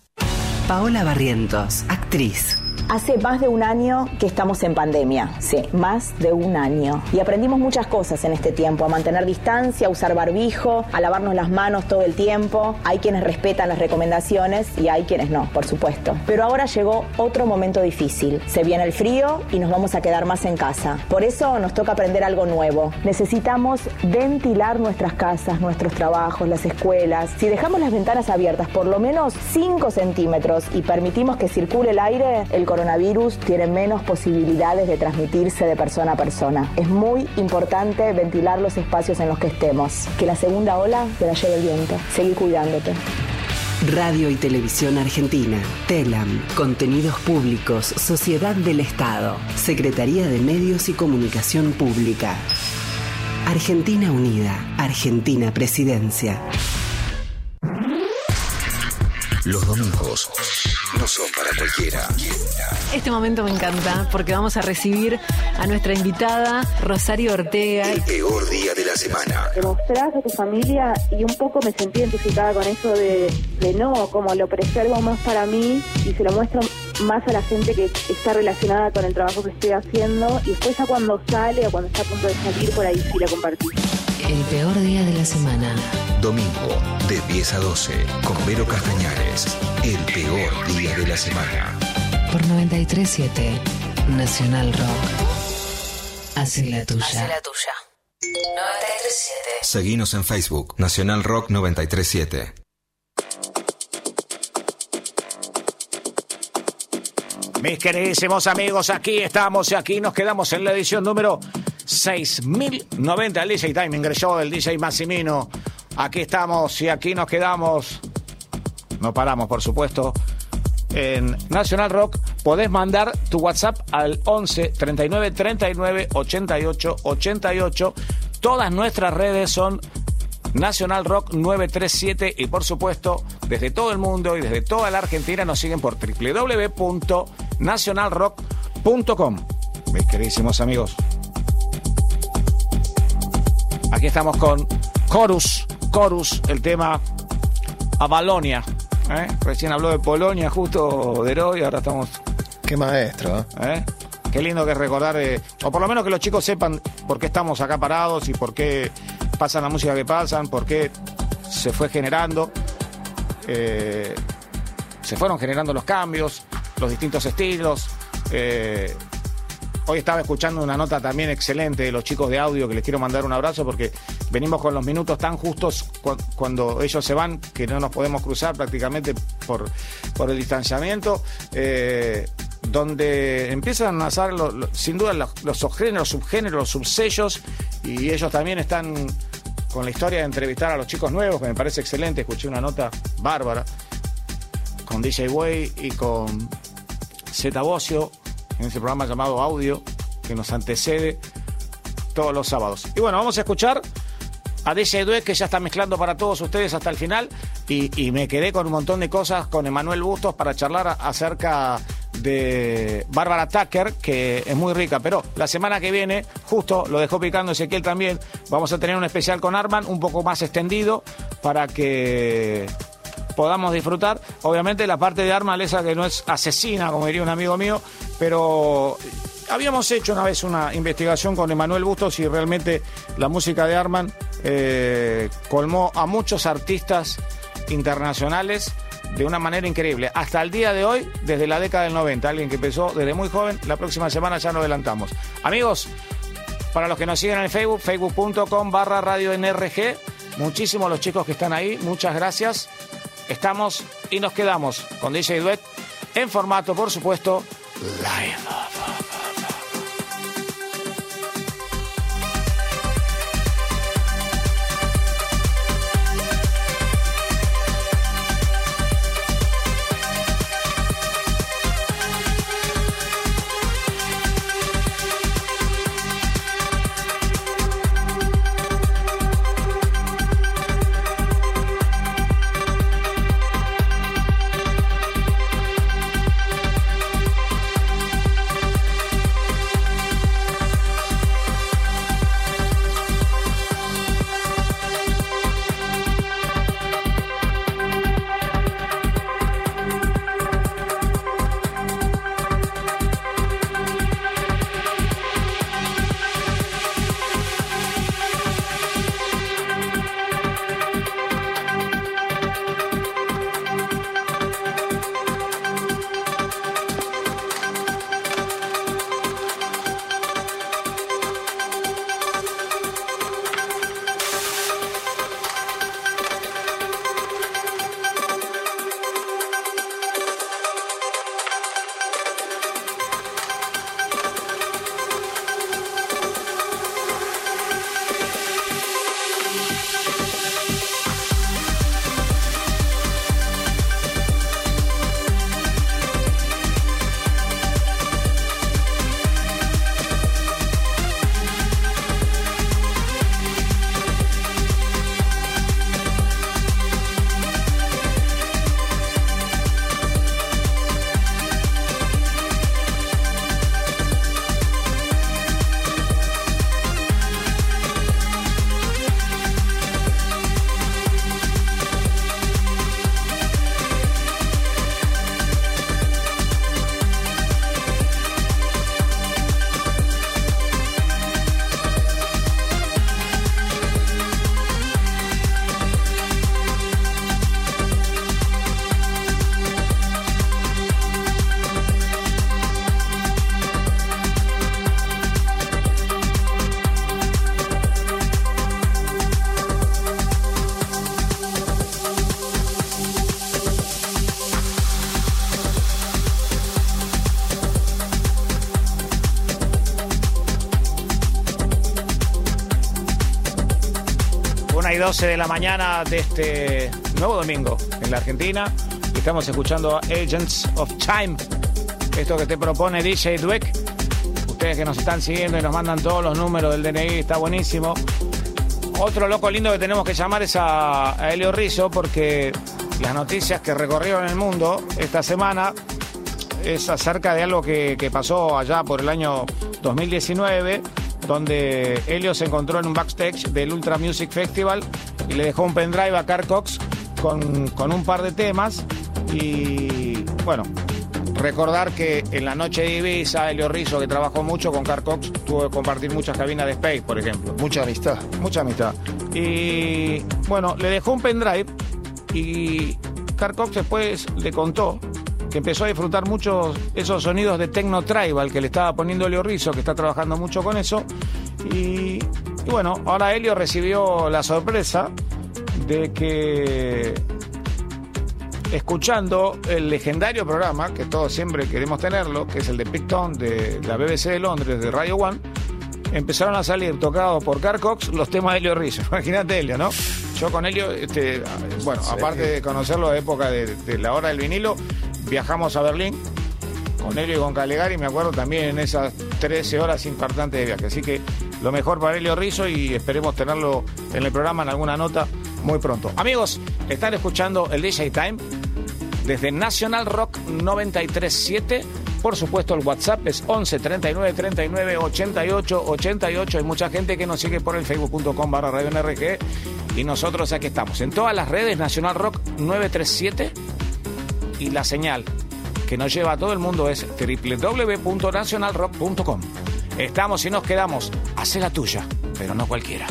Paola Barrientos, actriz. Hace más de un año que estamos en pandemia, sí, más de un año. Y aprendimos muchas cosas en este tiempo, a mantener distancia, a usar barbijo, a lavarnos las manos todo el tiempo. Hay quienes respetan las recomendaciones y hay quienes no, por supuesto. Pero ahora llegó otro momento difícil. Se viene el frío y nos vamos a quedar más en casa. Por eso nos toca aprender algo nuevo. Necesitamos ventilar nuestras casas, nuestros trabajos, las escuelas. Si dejamos las ventanas abiertas por lo menos 5 centímetros y permitimos que circule el aire, el coronavirus tiene menos posibilidades de transmitirse de persona a persona. Es muy importante ventilar los espacios en los que estemos. Que la segunda ola te la lleve el viento. Seguir cuidándote. Radio y Televisión Argentina, TELAM, Contenidos Públicos, Sociedad del Estado, Secretaría de Medios y Comunicación Pública. Argentina Unida, Argentina Presidencia. Los domingos no son para cualquiera. Este momento me encanta porque vamos a recibir a nuestra invitada Rosario Ortega. El peor día de la semana. te mostrás a tu familia y un poco me sentí identificada con eso de, de no, como lo preservo más para mí y se lo muestro más a la gente que está relacionada con el trabajo que estoy haciendo y después ya cuando sale o cuando está a punto de salir por ahí sí lo compartí. el peor día de la semana. Domingo, de 10 a 12, con Vero Castañares. El peor día de la semana. Por 937 Nacional Rock. Hace la tuya. Hace la tuya. 937. Seguinos en Facebook, Nacional Rock 937. Mis queridísimos amigos, aquí estamos y aquí nos quedamos en la edición número 6090 del DJ Time, ingresó del DJ Massimino. Aquí estamos y aquí nos quedamos. No paramos, por supuesto. En National Rock podés mandar tu WhatsApp al 11 39 39 88 88. Todas nuestras redes son Nacional Rock 937 y por supuesto desde todo el mundo y desde toda la Argentina nos siguen por www.nacionalrock.com. Mis queridísimos amigos. Aquí estamos con Chorus, Chorus, el tema Avalonia. ¿eh? Recién habló de Polonia justo de hoy, ahora estamos... Qué maestro. ¿eh? Qué lindo que recordar, eh, o por lo menos que los chicos sepan por qué estamos acá parados y por qué pasan la música que pasan, por qué se fue generando, eh, se fueron generando los cambios, los distintos estilos. eh, hoy estaba escuchando una nota también excelente de los chicos de audio que les quiero mandar un abrazo porque venimos con los minutos tan justos cu- cuando ellos se van que no nos podemos cruzar prácticamente por, por el distanciamiento. eh, donde empiezan a lo- sin duda los, los subgéneros, subgéneros, los subsellos y ellos también están con la historia de entrevistar a los chicos nuevos, que me parece excelente. Escuché una nota bárbara con DJ Way y con Z Bocio en ese programa llamado Audio que nos antecede todos los sábados. Y bueno, vamos a escuchar a DJ Due que ya está mezclando para todos ustedes hasta el final y, y me quedé con un montón de cosas con Emanuel Bustos para charlar acerca de Bárbara Tucker, que es muy rica, pero la semana que viene, justo lo dejó picando Ezequiel también, vamos a tener un especial con Arman un poco más extendido para que podamos disfrutar. Obviamente la parte de Arman, esa que no es asesina, como diría un amigo mío, pero habíamos hecho una vez una investigación con Emanuel Bustos y realmente la música de Arman eh, colmó a muchos artistas internacionales de una manera increíble. Hasta el día de hoy, desde la década del 90, alguien que empezó desde muy joven, la próxima semana ya lo adelantamos. Amigos, para los que nos siguen en Facebook, facebook.com barra radio NRG, muchísimos los chicos que están ahí, muchas gracias. Estamos y nos quedamos con DJ Duet en formato, por supuesto, live. 12 de la mañana de este nuevo domingo en la Argentina. Estamos escuchando Agents of Time. Esto que te propone DJ Dweck. Ustedes que nos están siguiendo y nos mandan todos los números del DNI, está buenísimo. Otro loco lindo que tenemos que llamar es a, a Helio Rizzo porque las noticias que recorrieron el mundo esta semana es acerca de algo que pasó allá por el año 2019, donde Helio se encontró en un backstage del Ultra Music Festival y le dejó un pendrive a Carl Cox con, con un par de temas. Y bueno, recordar que en la noche de Ibiza, Helio Rizzo, que trabajó mucho con Carl Cox, tuvo que compartir muchas cabinas de Space, por ejemplo. Mucha amistad. Mucha amistad. Y bueno, le dejó un pendrive y Carl Cox después le contó que empezó a disfrutar mucho esos sonidos de techno tribal que le estaba poniendo Helio Rizzo, que está trabajando mucho con eso. Y, y bueno, ahora Helio recibió la sorpresa de que escuchando el legendario programa, que todos siempre queremos tenerlo, que es el de Picton de la BBC de Londres, de Radio One, empezaron a salir tocados por Carl Cox los temas de Helio Rizzo. Imagínate Helio, ¿no? Yo con Helio, este, bueno, aparte de conocerlo de época de, de la hora del vinilo, viajamos a Berlín con Helio y con Calegari, me acuerdo también en esas 13 horas importantes de viaje. Así que lo mejor para Helio Rizzo y esperemos tenerlo en el programa en alguna nota muy pronto. Amigos, están escuchando el DJ Time desde National Rock 937. Por supuesto, el WhatsApp es 11 39 39 88 88. Hay mucha gente que nos sigue por el facebook.com barra radio NRG. Y nosotros aquí estamos. En todas las redes, National Rock 937. Y la señal que nos lleva a todo el mundo es www.nationalrock.com. Estamos y nos quedamos. Hace la tuya, pero no cualquiera.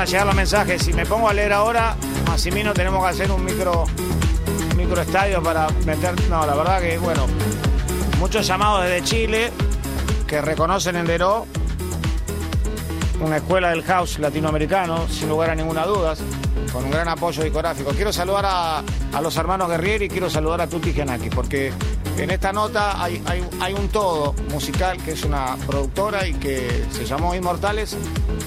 A llegar los mensajes. Si me pongo a leer ahora, Massimino, tenemos que hacer un micro, un micro estadio para meter. No, la verdad que, bueno, muchos llamados desde Chile que reconocen en Deró una escuela del house latinoamericano, sin lugar a ninguna duda, con un gran apoyo discográfico. Quiero saludar a, a los hermanos Guerrieri y quiero saludar a Tutti Genaki, porque en esta nota hay, hay un todo musical que es una productora y que se llamó Inmortales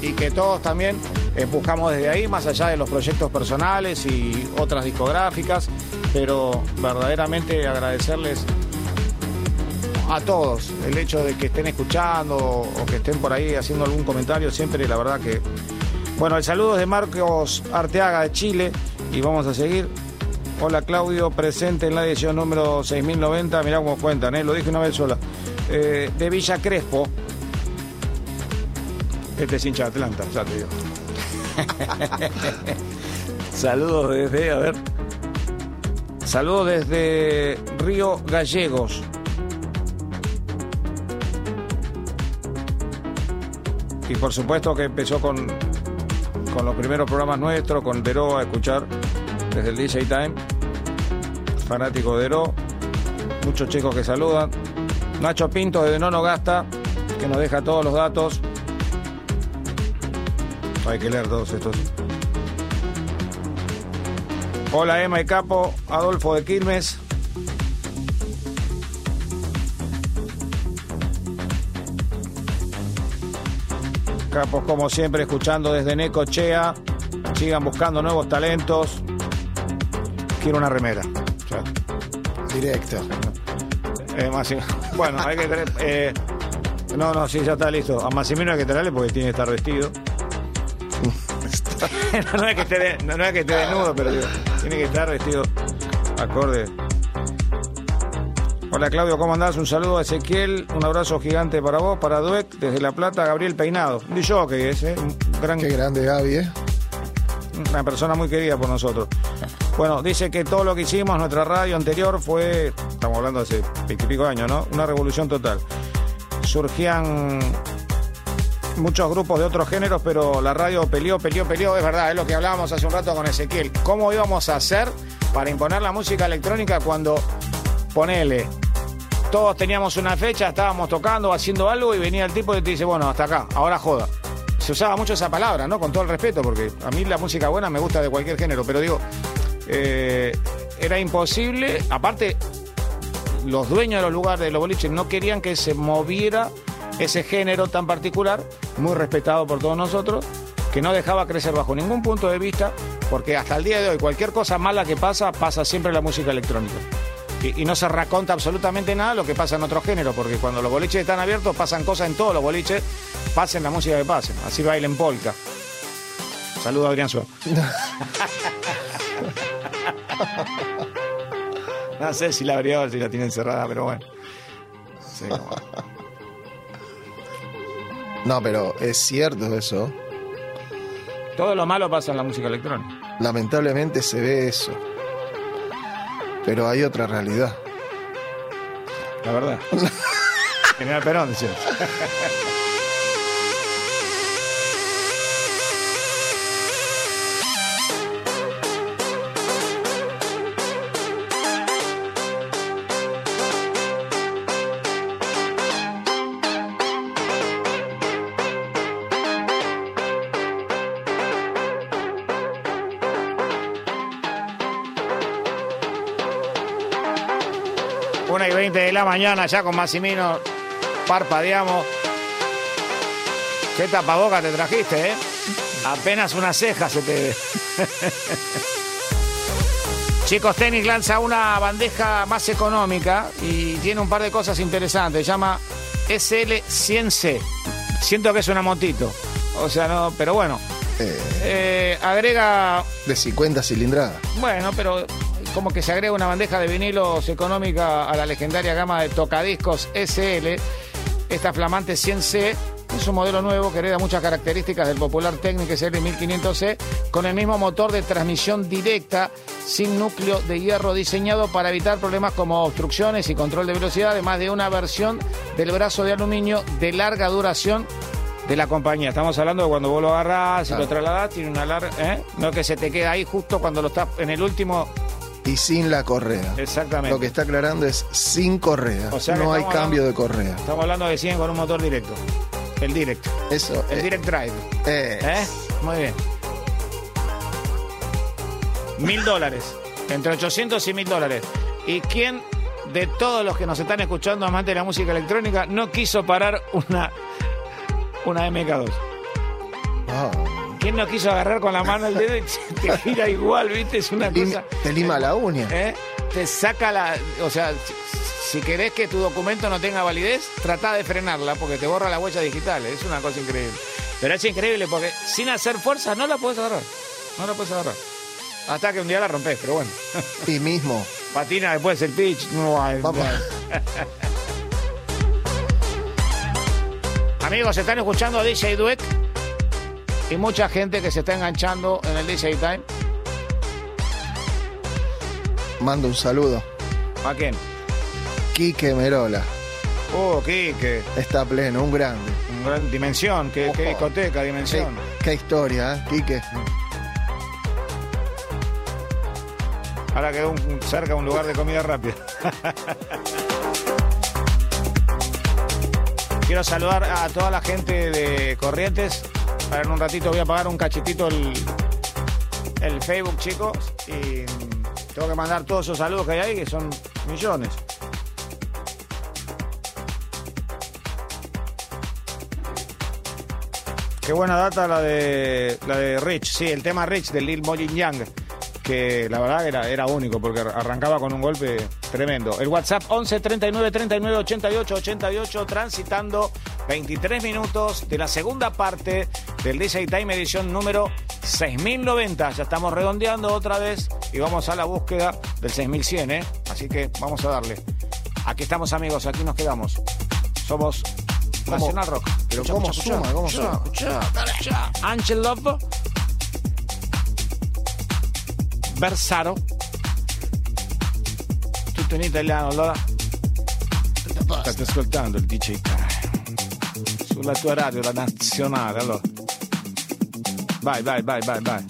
y que todos también eh, buscamos desde ahí, más allá de los proyectos personales y otras discográficas, pero verdaderamente agradecerles a todos el hecho de que estén escuchando o que estén por ahí haciendo algún comentario, siempre la verdad que... Bueno, el saludo es de Marcos Arteaga de Chile y vamos a seguir. Hola Claudio, presente en la edición número 6090, mirá cómo cuentan, ¿eh? lo dije una vez sola. Eh, de Villa Crespo. Este es hincha de Atlanta, ya te digo. Saludos desde, a ver. Saludos desde Río Gallegos. Y por supuesto que empezó con, con los primeros programas nuestros, con Dero a escuchar desde el DJ Time. Fanático de. Muchos chicos que saludan. Nacho Pinto de Nono Gasta, que nos deja todos los datos. Hay que leer todos estos. Hola Emma y Capo, Adolfo de Quilmes. Capos como siempre escuchando desde Necochea. Sigan buscando nuevos talentos. Quiero una remera. Sea, Directo. eh, bueno, hay que tener. eh, no, no, sí, ya está listo. A Massimino hay que traerle porque tiene que estar vestido. no, no es que esté, de- no, no es que esté desnudo, pero digo, tiene que estar vestido acorde. Hola Claudio, ¿cómo andás? Un saludo a Ezequiel, un abrazo gigante para vos, para Dueck, desde La Plata, Gabriel Peinado. Un que es, ¿eh? Un gran, Qué grande Gaby, ¿eh? una persona muy querida por nosotros. Bueno, dice que todo lo que hicimos, nuestra radio anterior fue, estamos hablando hace veintipico años, ¿no? Una revolución total. Surgían muchos grupos de otros géneros, pero la radio peleó, peleó, peleó. Es verdad, es lo que hablábamos hace un rato con Ezequiel. ¿Cómo íbamos a hacer para imponer la música electrónica cuando, ponele, todos teníamos una fecha, estábamos tocando, haciendo algo y venía el tipo y te dice, bueno, hasta acá, ahora joda. Se usaba mucho esa palabra, ¿no? Con todo el respeto, porque a mí la música buena me gusta de cualquier género, pero digo, eh, era imposible, aparte, los dueños de los lugares de los boliches no querían que se moviera ese género tan particular, muy respetado por todos nosotros, que no dejaba crecer bajo ningún punto de vista, porque hasta el día de hoy cualquier cosa mala que pasa, pasa siempre en la música electrónica. Y, y no se raconta absolutamente nada lo que pasa en otros géneros, porque cuando los boliches están abiertos pasan cosas en todos los boliches, pasen la música que pasen, así bailen polka. Saludos a Adrián Suárez. No sé si la abrió, si la tiene encerrada, pero bueno. Sí, como- no, pero es cierto eso. Todo lo malo pasa en la música electrónica. Lamentablemente se ve eso. Pero hay otra realidad. La verdad. General Perón, ¿sí? 1 y 20 de la mañana, ya con más y menos, parpadeamos. ¿Qué tapaboca te trajiste, eh? Apenas una ceja se te ve. Chicos Tenis lanza una bandeja más económica y tiene un par de cosas interesantes. Se llama SL100C. Siento que es una motito. O sea, no, pero bueno. Eh, eh agrega. De 50 cilindradas. Bueno, pero como que se agrega una bandeja de vinilos económica a la legendaria gama de tocadiscos SL. Esta flamante 100C es un modelo nuevo que hereda muchas características del popular Technic SL 1500C con el mismo motor de transmisión directa sin núcleo de hierro diseñado para evitar problemas como obstrucciones y control de velocidad, además de una versión del brazo de aluminio de larga duración de la compañía. Estamos hablando de cuando vos lo agarrás y lo trasladás, tiene una larga. ¿eh? No que se te queda ahí justo cuando lo estás en el último. Y sin la correa. Exactamente. Lo que está aclarando es sin correa. O sea no hay cambio de correa. Estamos hablando de 100 con un motor directo. El direct. Eso. El direct drive. eh, ¿Eh? Muy bien. Mil dólares. Entre 800 y mil dólares. ¿Y quién de todos los que nos están escuchando, amantes de la música electrónica, no quiso parar una, una MK2? ah, ¿Quién no quiso agarrar con la mano el dedo y te, gira igual, viste? Es una lim- cosa. te lima la uña. ¿eh? Te saca la. O sea, si, querés que tu documento no tenga validez, trata de frenarla porque te borra la huella digital. Es una cosa increíble. Pero es increíble porque sin hacer fuerza no la puedes agarrar. No la puedes agarrar. Hasta que un día la rompes, pero bueno. Y mismo. Patina después el pitch. No hay. Vamos. Amigos, están escuchando a DJ Duet y mucha gente que se está enganchando en el DJ Time. Mando un saludo. ¿A quién? Quique Merola. Oh, Quique. Está pleno, un grande. Un gran dimensión, qué, qué discoteca, dimensión. Qué, qué historia, ¿eh? Quique. Ahora quedó un- cerca un lugar de comida rápida. Quiero saludar a toda la gente de Corrientes. Ahora en un ratito voy a pagar un cachitito el, el Facebook, chicos. Y tengo que mandar todos esos saludos que hay ahí, que son millones. Qué buena data la de la de Rich, sí, el tema Rich de Lil Molin Young, que la verdad era, era único porque arrancaba con un golpe tremendo. El WhatsApp 11 39 39 88 88 transitando 23 minutos de la segunda parte del DJ Time edición número 6090. Ya estamos redondeando otra vez y vamos a la búsqueda del 6100, ¿eh? Así que vamos a darle. Aquí estamos amigos, aquí nos quedamos. Somos ¿Cómo? Nacional Rock. Pero Escucha, ¿cómo escucha, suma? ¿Cómo escucha, suma? escucha. Angel Love. Versaro. Tutto in italiano, allora. State ascoltando il DJ Time. Sulla tua radio, la nazionale, allora. Vai, vai, vai, vai, vai.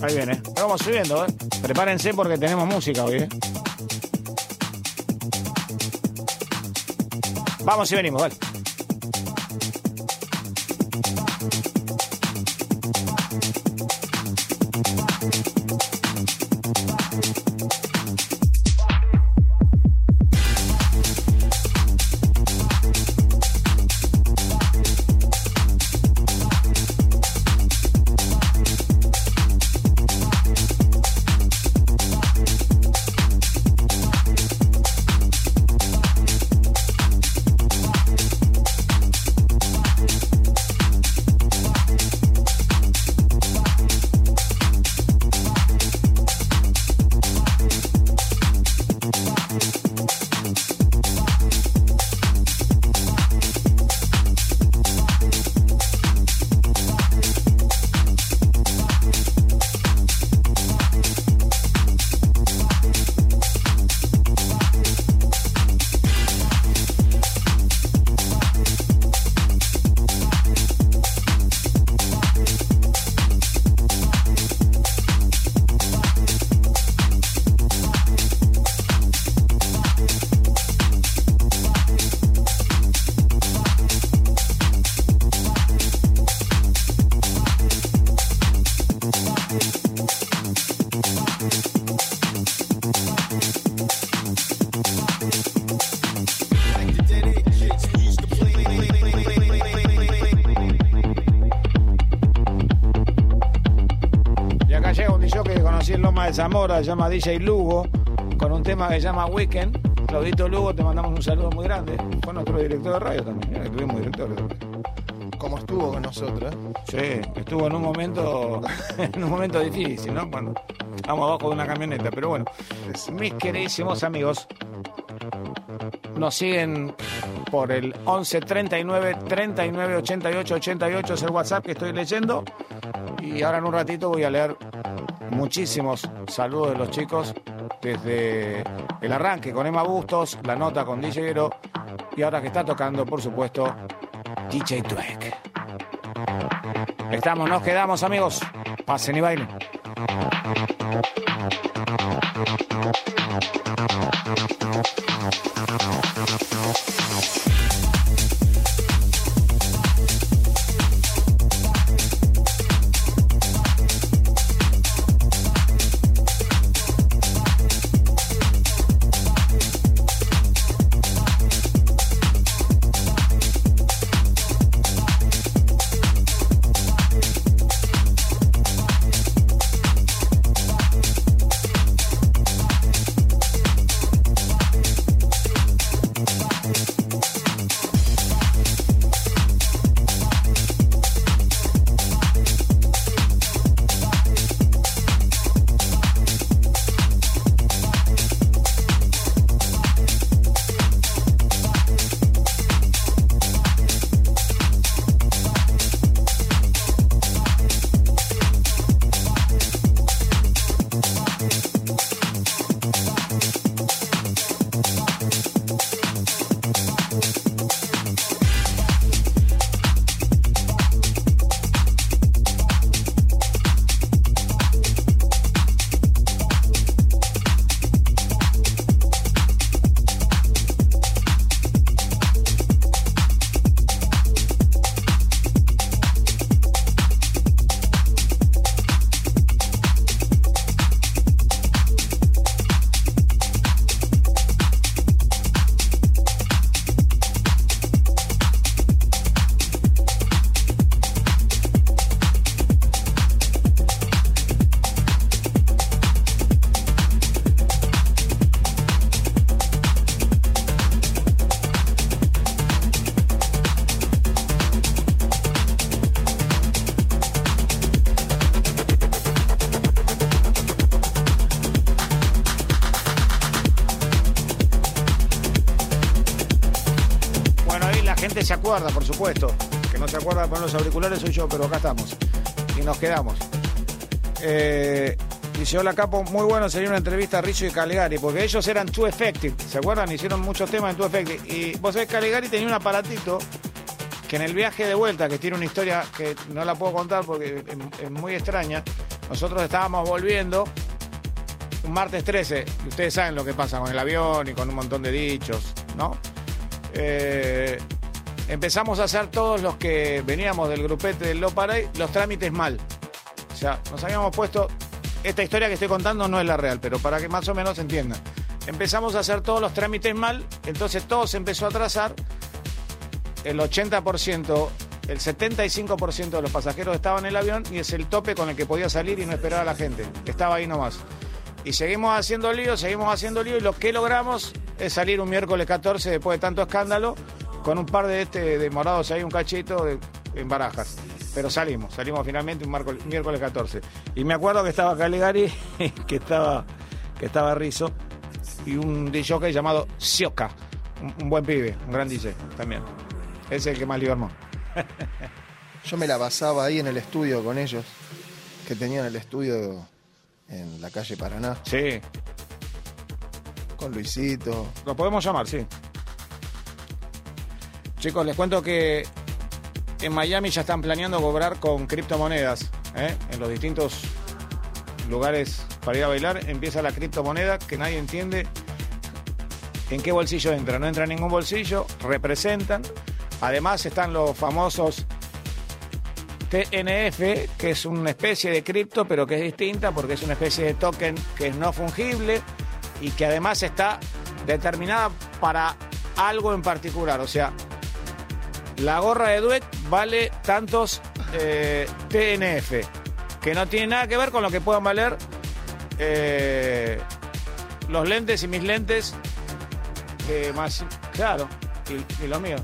Ahí viene. Vamos subiendo, ¿eh? Prepárense porque tenemos música hoy, ¿eh? Vamos y venimos, vale. Zamora, se llama DJ Lugo, con un tema que se llama Weekend. Claudito Lugo, te mandamos un saludo muy grande. Fue nuestro director de radio también. Mira que tuvimos directores. Como estuvo con nosotros. Sí, estuvo en un momento, en un momento difícil, ¿no? Cuando estábamos abajo de una camioneta. Pero bueno, mis queridísimos amigos, nos siguen por el 11 39 39 88 88 es el WhatsApp que estoy leyendo. Y ahora en un ratito voy a leer muchísimos saludos de los chicos desde el arranque con Emma Bustos, la nota con DJ Guero y ahora que está tocando, por supuesto, DJ Dweck. Estamos, nos quedamos amigos. Pasen y bailen. Yo, pero acá estamos. Y nos quedamos. Eh, dice, hola Capo, muy bueno sería una entrevista a Rizzo y Caligari, porque ellos eran Too Effective, ¿se acuerdan? Hicieron muchos temas en Too Effective. Y vos sabés, Caligari tenía un aparatito que en el viaje de vuelta, que tiene una historia que no la puedo contar porque es, muy extraña, nosotros estábamos volviendo un martes 13, y ustedes saben lo que pasa con el avión y con un montón de dichos, ¿no? Eh, empezamos a hacer todos los que veníamos del grupete del Low Parade los trámites mal. O sea, nos habíamos puesto. Esta historia que estoy contando no es la real, pero para que más o menos entiendan. Empezamos a hacer todos los trámites mal, entonces todo se empezó a atrasar. El 80%, el 75% de los pasajeros estaban en el avión y es el tope con el que podía salir y no esperar a la gente. Estaba ahí nomás. Y seguimos haciendo lío, seguimos haciendo lío y lo que logramos es salir un miércoles 14 después de tanto escándalo con un par de este de morados ahí, un cachito de- en barajas. Pero salimos, salimos finalmente un marco- miércoles 14. Y me acuerdo que estaba Caligari, que estaba, que estaba Rizzo, y un DJ llamado Sioka, un, un buen pibe, un gran DJ también. Es el que más lío armó. Yo me la pasaba ahí en el estudio con ellos, que tenían el estudio en la calle Paraná. Sí. Con Luisito. Lo podemos llamar, sí. Chicos, les cuento que en Miami ya están planeando cobrar con criptomonedas. ¿eh? En los distintos lugares para ir a bailar empieza la criptomoneda que nadie entiende en qué bolsillo entra. No entra en ningún bolsillo, representan. Además están los famosos TNF, que es una especie de cripto, pero que es distinta porque es una especie de token que es no fungible y que además está determinada para algo en particular. O sea, la gorra de Duet vale tantos eh, TNF, que no tiene nada que ver con lo que puedan valer eh, los lentes y mis lentes, más, claro, y, lo mío.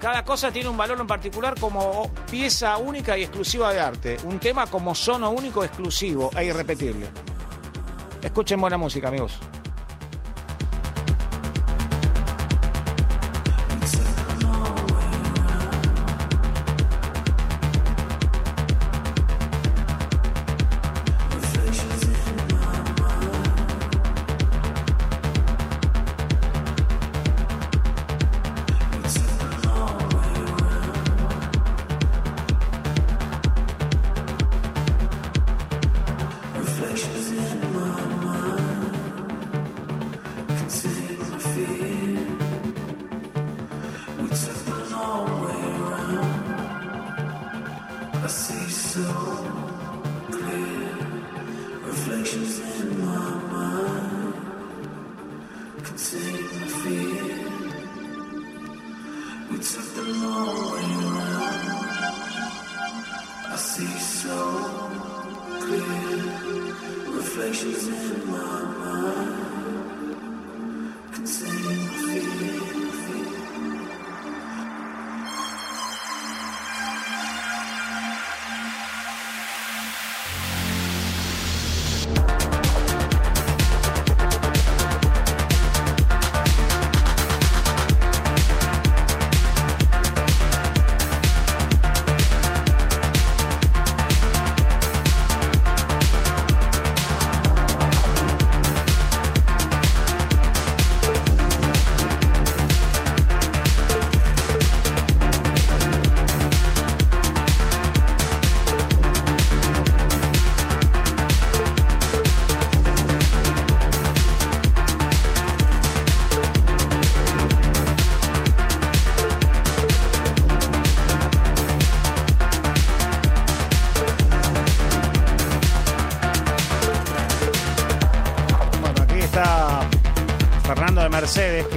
Cada cosa tiene un valor en particular como pieza única y exclusiva de arte. Un tema como sono único, exclusivo e irrepetible. Escuchen buena música, amigos.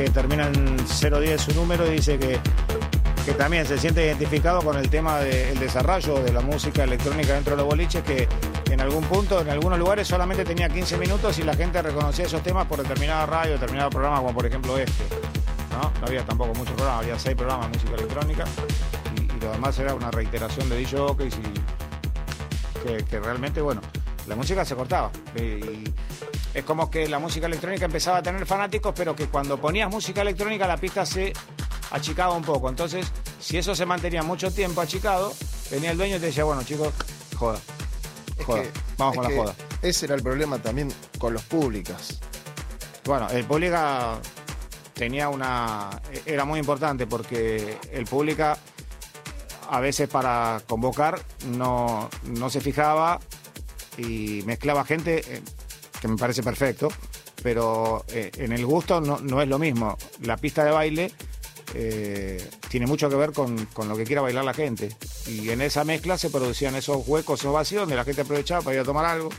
Termina en 010 su número, y dice que, que también se siente identificado con el tema del desarrollo de la música electrónica dentro de los boliches, que en algún punto, en algunos lugares solamente tenía 15 minutos y la gente reconocía esos temas por determinada radio, determinado programa, como por ejemplo este. ¿no? Había tampoco muchos programas, había seis programas de música electrónica y, lo demás era una reiteración de DJs y que, que realmente, bueno, la música se cortaba. Y es como que la música electrónica empezaba a tener fanáticos, pero que cuando ponías música electrónica la pista se achicaba un poco. Entonces, si eso se mantenía mucho tiempo achicado, venía el dueño y te decía, bueno, chicos, joda. Es Joda. que- Vamos con la joda. Ese era el problema también con los públicos. Bueno, el Pública tenía una. era muy importante porque el Pública a veces para convocar no, no se fijaba y mezclaba gente, eh, que me parece perfecto, pero eh, en el gusto no, es lo mismo. La pista de baile eh, tiene mucho que ver con, con lo que quiera bailar la gente. Y en esa mezcla se producían esos huecos, esos vacíos donde la gente aprovechaba para ir a tomar algo.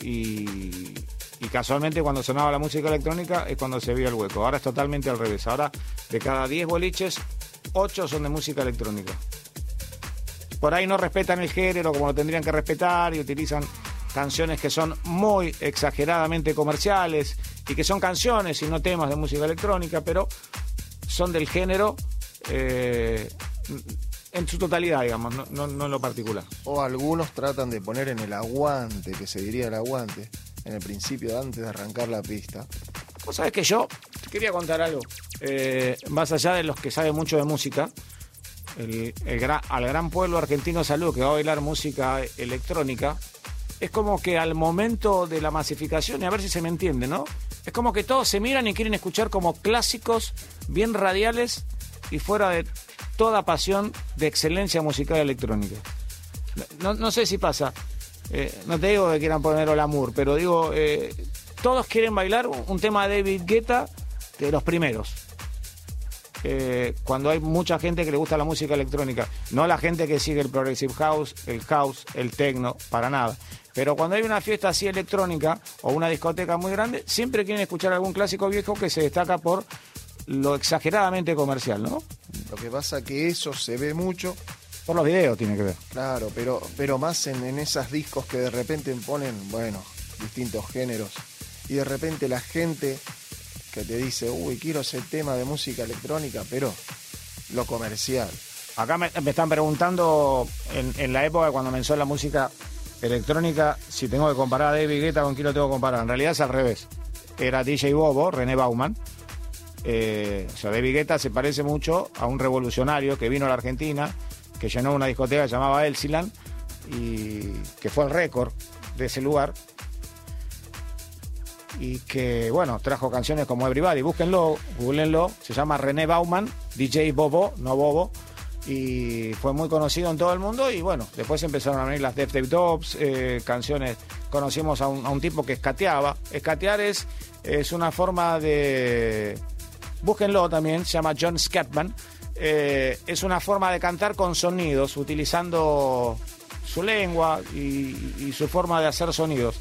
Y, y casualmente cuando sonaba la música electrónica es cuando se veía el hueco. Ahora es totalmente al revés. Ahora de cada 10 boliches, 8 son de música electrónica. Por ahí no respetan el género como lo tendrían que respetar y utilizan canciones que son muy exageradamente comerciales y que son canciones y no temas de música electrónica, pero son del género eh, en su totalidad, digamos, no, no- no en lo particular. O algunos tratan de poner en el aguante, que se diría el aguante, en el principio antes de arrancar la pista. Vos sabés que yo te quería contar algo. Eh, más allá de los que saben mucho de música, el, el gra- al gran pueblo argentino salud que va a bailar música electrónica, es como que al momento de la masificación, y a ver si se me entiende, ¿no? Es como que todos se miran y quieren escuchar como clásicos bien radiales y fuera de toda pasión de excelencia musical electrónica. No, sé si pasa. Eh, no te digo que quieran poner el amor, pero digo, eh, todos quieren bailar un, un tema de David Guetta de los primeros. Eh, cuando hay mucha gente que le gusta la música electrónica, no la gente que sigue el progressive house, el house, el techno, para nada. Pero cuando hay una fiesta así electrónica o una discoteca muy grande, siempre quieren escuchar algún clásico viejo que se destaca por lo exageradamente comercial, ¿no? Lo que pasa que eso se ve mucho, Por los videos tiene que ver. claro, pero, pero más en, en esas discos que de repente ponen, bueno, distintos géneros. Y de repente la gente que te dice, uy, quiero ese tema de música electrónica, pero lo comercial. Acá me, me están preguntando en, en la época cuando comenzó la música electrónica si tengo que comparar a David Guetta con quién lo tengo que comparar. En realidad es al revés. Era DJ Bobo, René Bauman. Eh, o sea, David Guetta se parece mucho a un revolucionario que vino a la Argentina, que llenó una discoteca que llamaba Elsiland y que fue el récord de ese lugar. Y que, bueno, trajo canciones como Everybody. Búsquenlo, googleenlo. Se llama René Bauman, DJ Bobo, no Bobo y fue muy conocido en todo el mundo y bueno, después empezaron a venir las Def Dogs, eh, canciones, conocimos a un, a un tipo que escateaba, escatear es, es una forma de, búsquenlo también, se llama John Scatman, eh, es una forma de cantar con sonidos, utilizando su lengua y, y su forma de hacer sonidos.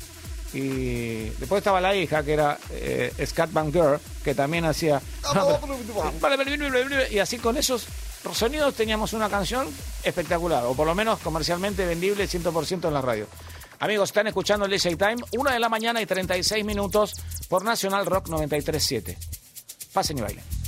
Y después estaba la hija, que era eh, Scatman Girl, que también hacía... Y así con esos sonidos teníamos una canción espectacular, o por lo menos comercialmente vendible 100% en la radio. Amigos, están escuchando DJ Time, una de la mañana y 36 minutos por Nacional Rock 937. Pasen y bailen.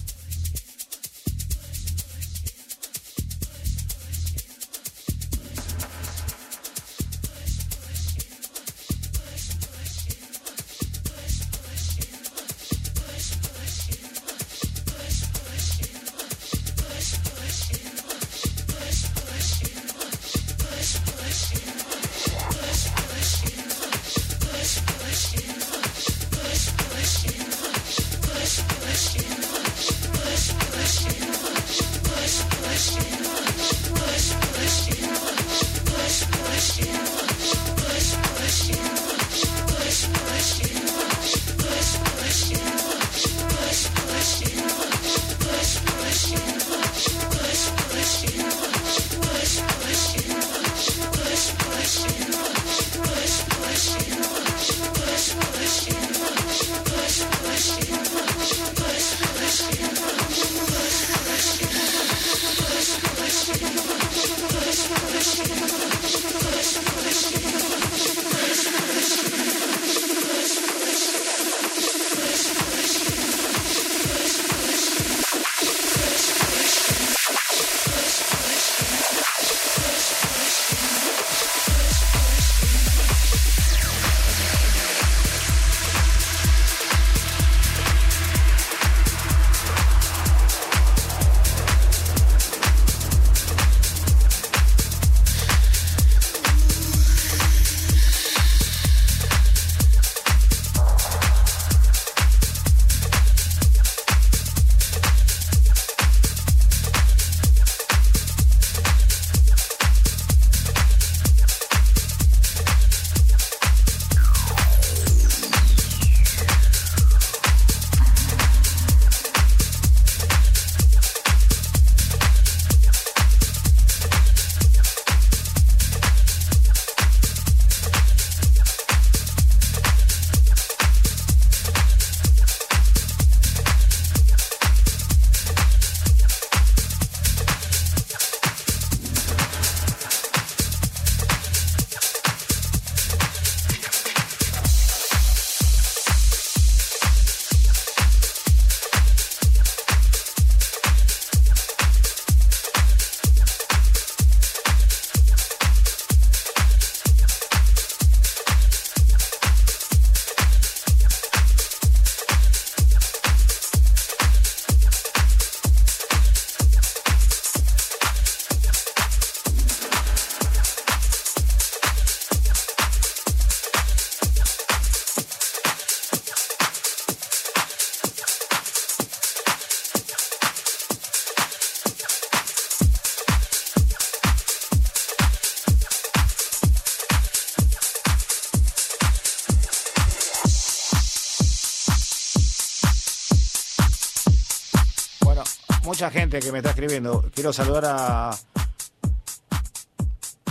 Mucha gente que me está escribiendo. Quiero saludar a, a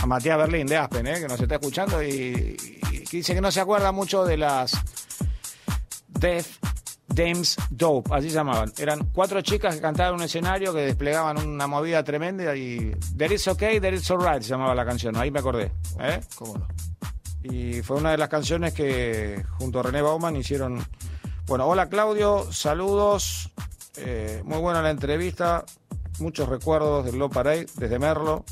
Matías Berlín de Aspen, ¿eh? que nos está escuchando y, y dice que no se acuerda mucho de las Death Dames Dope, así llamaban. Eran cuatro chicas que cantaban un escenario que desplegaban una movida tremenda y There is okay, there is alright se llamaba la canción, ahí me acordé. ¿eh? ¿Cómo no? Y fue una de las canciones que junto a René Bauman hicieron. Bueno, hola Claudio, saludos. Eh, muy buena la entrevista. Muchos recuerdos del Low Parade desde Merlo.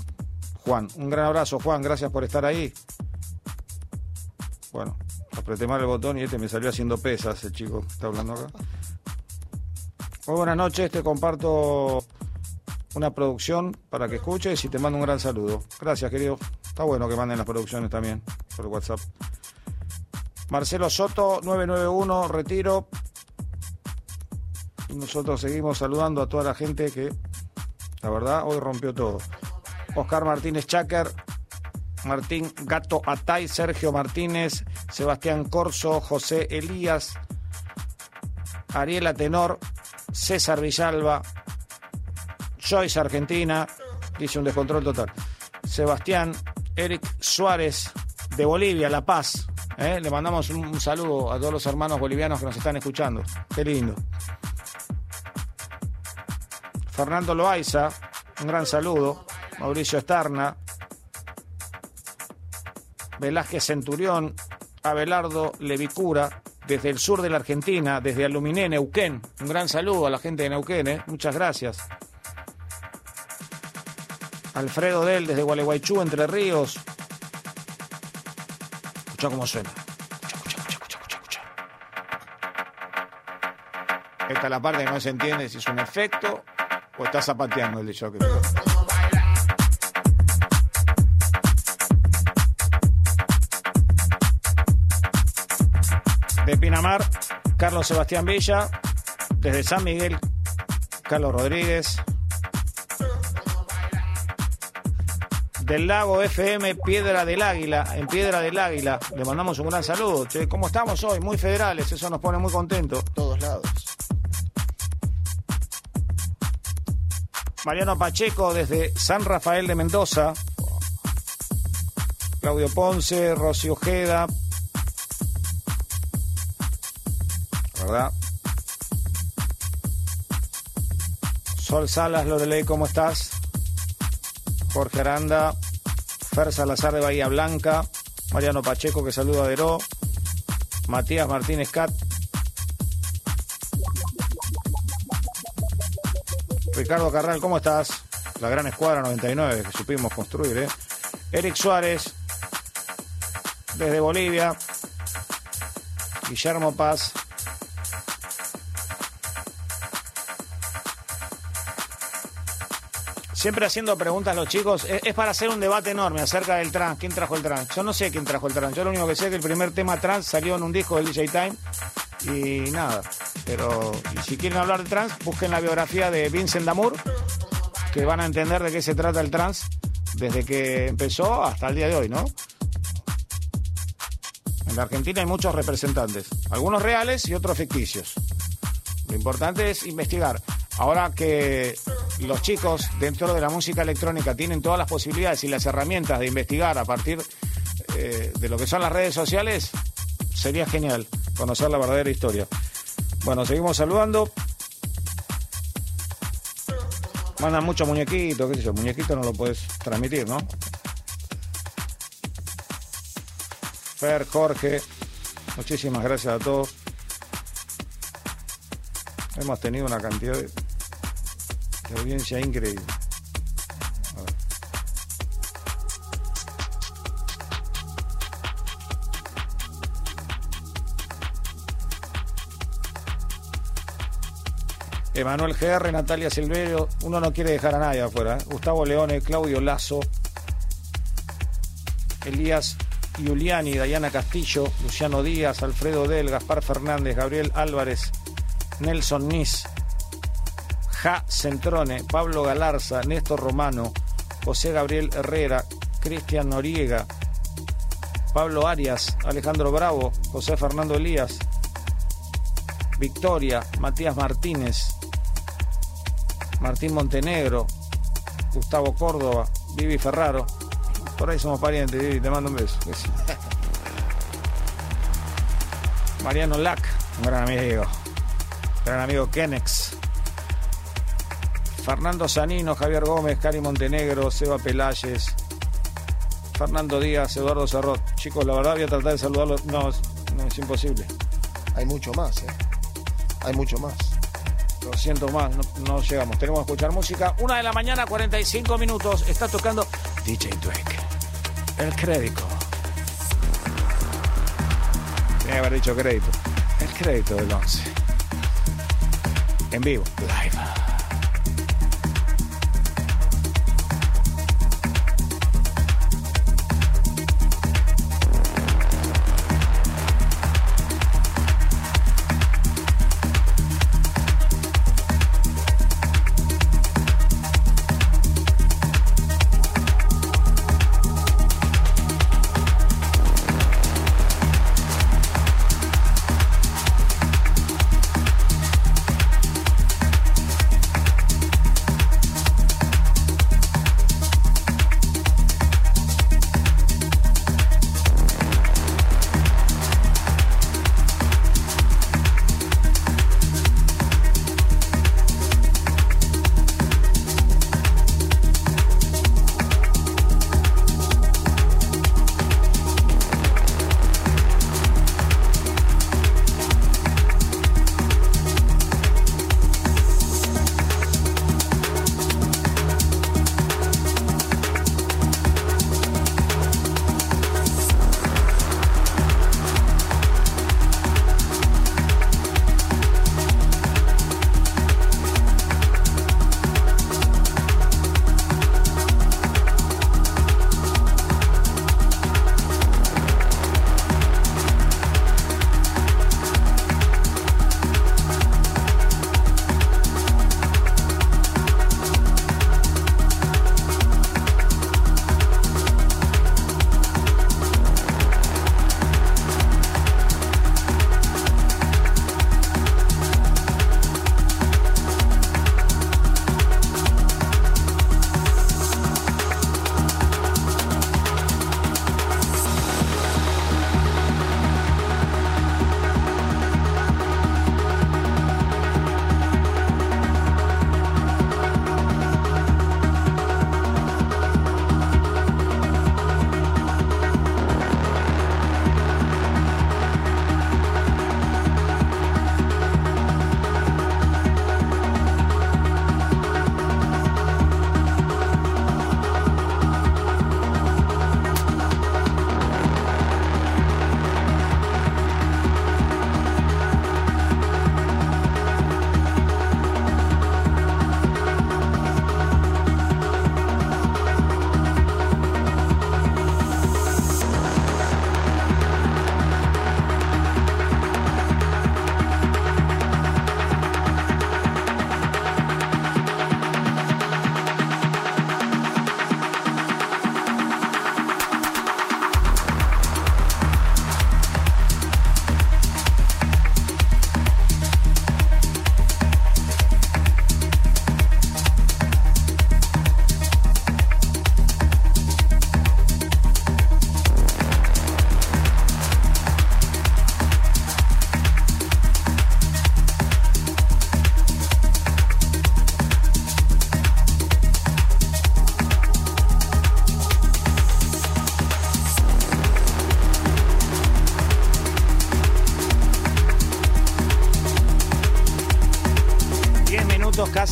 Juan, un gran abrazo, Juan, gracias por estar ahí. Bueno, apreté mal el botón y este me salió haciendo pesas, el chico que está hablando acá. Muy buenas noches, te comparto una producción para que escuches y te mando un gran saludo. Gracias, querido. Está bueno que manden las producciones también por WhatsApp. Marcelo Soto, 991, retiro. Nosotros seguimos saludando a toda la gente que, la verdad, hoy rompió todo. Oscar Martínez Cháquer, Martín Gato Atay, Sergio Martínez, Sebastián Corso, José Elías, Ariela Tenor, César Villalba, Joyce Argentina, dice un descontrol total. Sebastián, Eric Suárez, de Bolivia, La Paz. ¿eh? Le mandamos un, un saludo a todos los hermanos bolivianos que nos están escuchando. Qué lindo. Fernando Loaiza, un gran saludo. Mauricio Estarna. Velázquez Centurión. Abelardo Levicura, desde el sur de la Argentina, desde Aluminé, Neuquén. Un gran saludo a la gente de Neuquén, ¿eh? muchas gracias. Alfredo Del, desde Gualeguaychú, Entre Ríos. Escucha cómo suena. Escucha, escucha, escucha. Esta es la parte que no se entiende si es un efecto o está zapateando el creo. De Pinamar, Carlos Sebastián Villa. Desde San Miguel, Carlos Rodríguez. Del Lago FM Piedra del Águila, en Piedra del Águila. Le mandamos un gran saludo. ¿Cómo estamos hoy? Muy federales, eso nos pone muy contentos. Todos lados. Mariano Pacheco desde San Rafael de Mendoza. Claudio Ponce, Rocío Ojeda. ¿Verdad? Sol Salas, Lorelei, ¿cómo estás? Jorge Aranda, Fer Salazar de Bahía Blanca, Mariano Pacheco que saluda a Deró, Matías Martínez Cat, Ricardo Carral, ¿cómo estás? La gran escuadra 99 que supimos construir, ¿eh? Eric Suárez, desde Bolivia, Guillermo Paz, Siempre haciendo preguntas los chicos. Es, es para hacer un debate enorme acerca del trans. ¿Quién trajo el trans? Yo no sé quién trajo el trans. Yo lo único que sé es que el primer tema trans salió en un disco del DJ Time. Y nada. Pero si quieren hablar de trans, busquen la biografía de Vincent Damour, que van a entender de qué se trata el trans desde que empezó hasta el día de hoy, ¿no? En la Argentina hay muchos representantes, algunos reales y otros ficticios. Lo importante es investigar. Ahora que los chicos dentro de la música electrónica tienen todas las posibilidades y las herramientas de investigar a partir eh, de lo que son las redes sociales, sería genial conocer la verdadera historia. Bueno, seguimos saludando. Mandan muchos muñequitos, qué sé yo, muñequito no lo puedes transmitir, ¿no? Fer, Jorge, muchísimas gracias a todos. Hemos tenido una cantidad de, de audiencia increíble. Emanuel GR, Natalia Silverio, uno no quiere dejar a nadie afuera. ¿eh? Gustavo Leone, Claudio Lazo, Elías Giuliani, Dayana Castillo, Luciano Díaz, Alfredo Del, Gaspar Fernández, Gabriel Álvarez, Nelson Nis, Ja Centrone, Pablo Galarza, Néstor Romano, José Gabriel Herrera, Cristian Noriega, Pablo Arias, Alejandro Bravo, José Fernando Elías, Victoria, Matías Martínez, Martín Montenegro, Gustavo Córdoba, Vivi Ferraro. Por ahí somos parientes, Vivi, te mando un beso. Mariano Lac, un gran amigo. Gran amigo Kenex. Fernando Sanino, Javier Gómez, Cari Montenegro, Seba Pelayes, Fernando Díaz, Eduardo Cerrot. Chicos, la verdad voy a tratar de saludarlos. No, es- no es imposible. Hay mucho más, ¿eh? Hay mucho más. Lo siento más, no, llegamos. Tenemos que escuchar música. Una de la mañana, 45 minutos. Está tocando DJ Dweck. El crédito. Tenía que haber dicho crédito. El crédito del 11. En vivo. Live.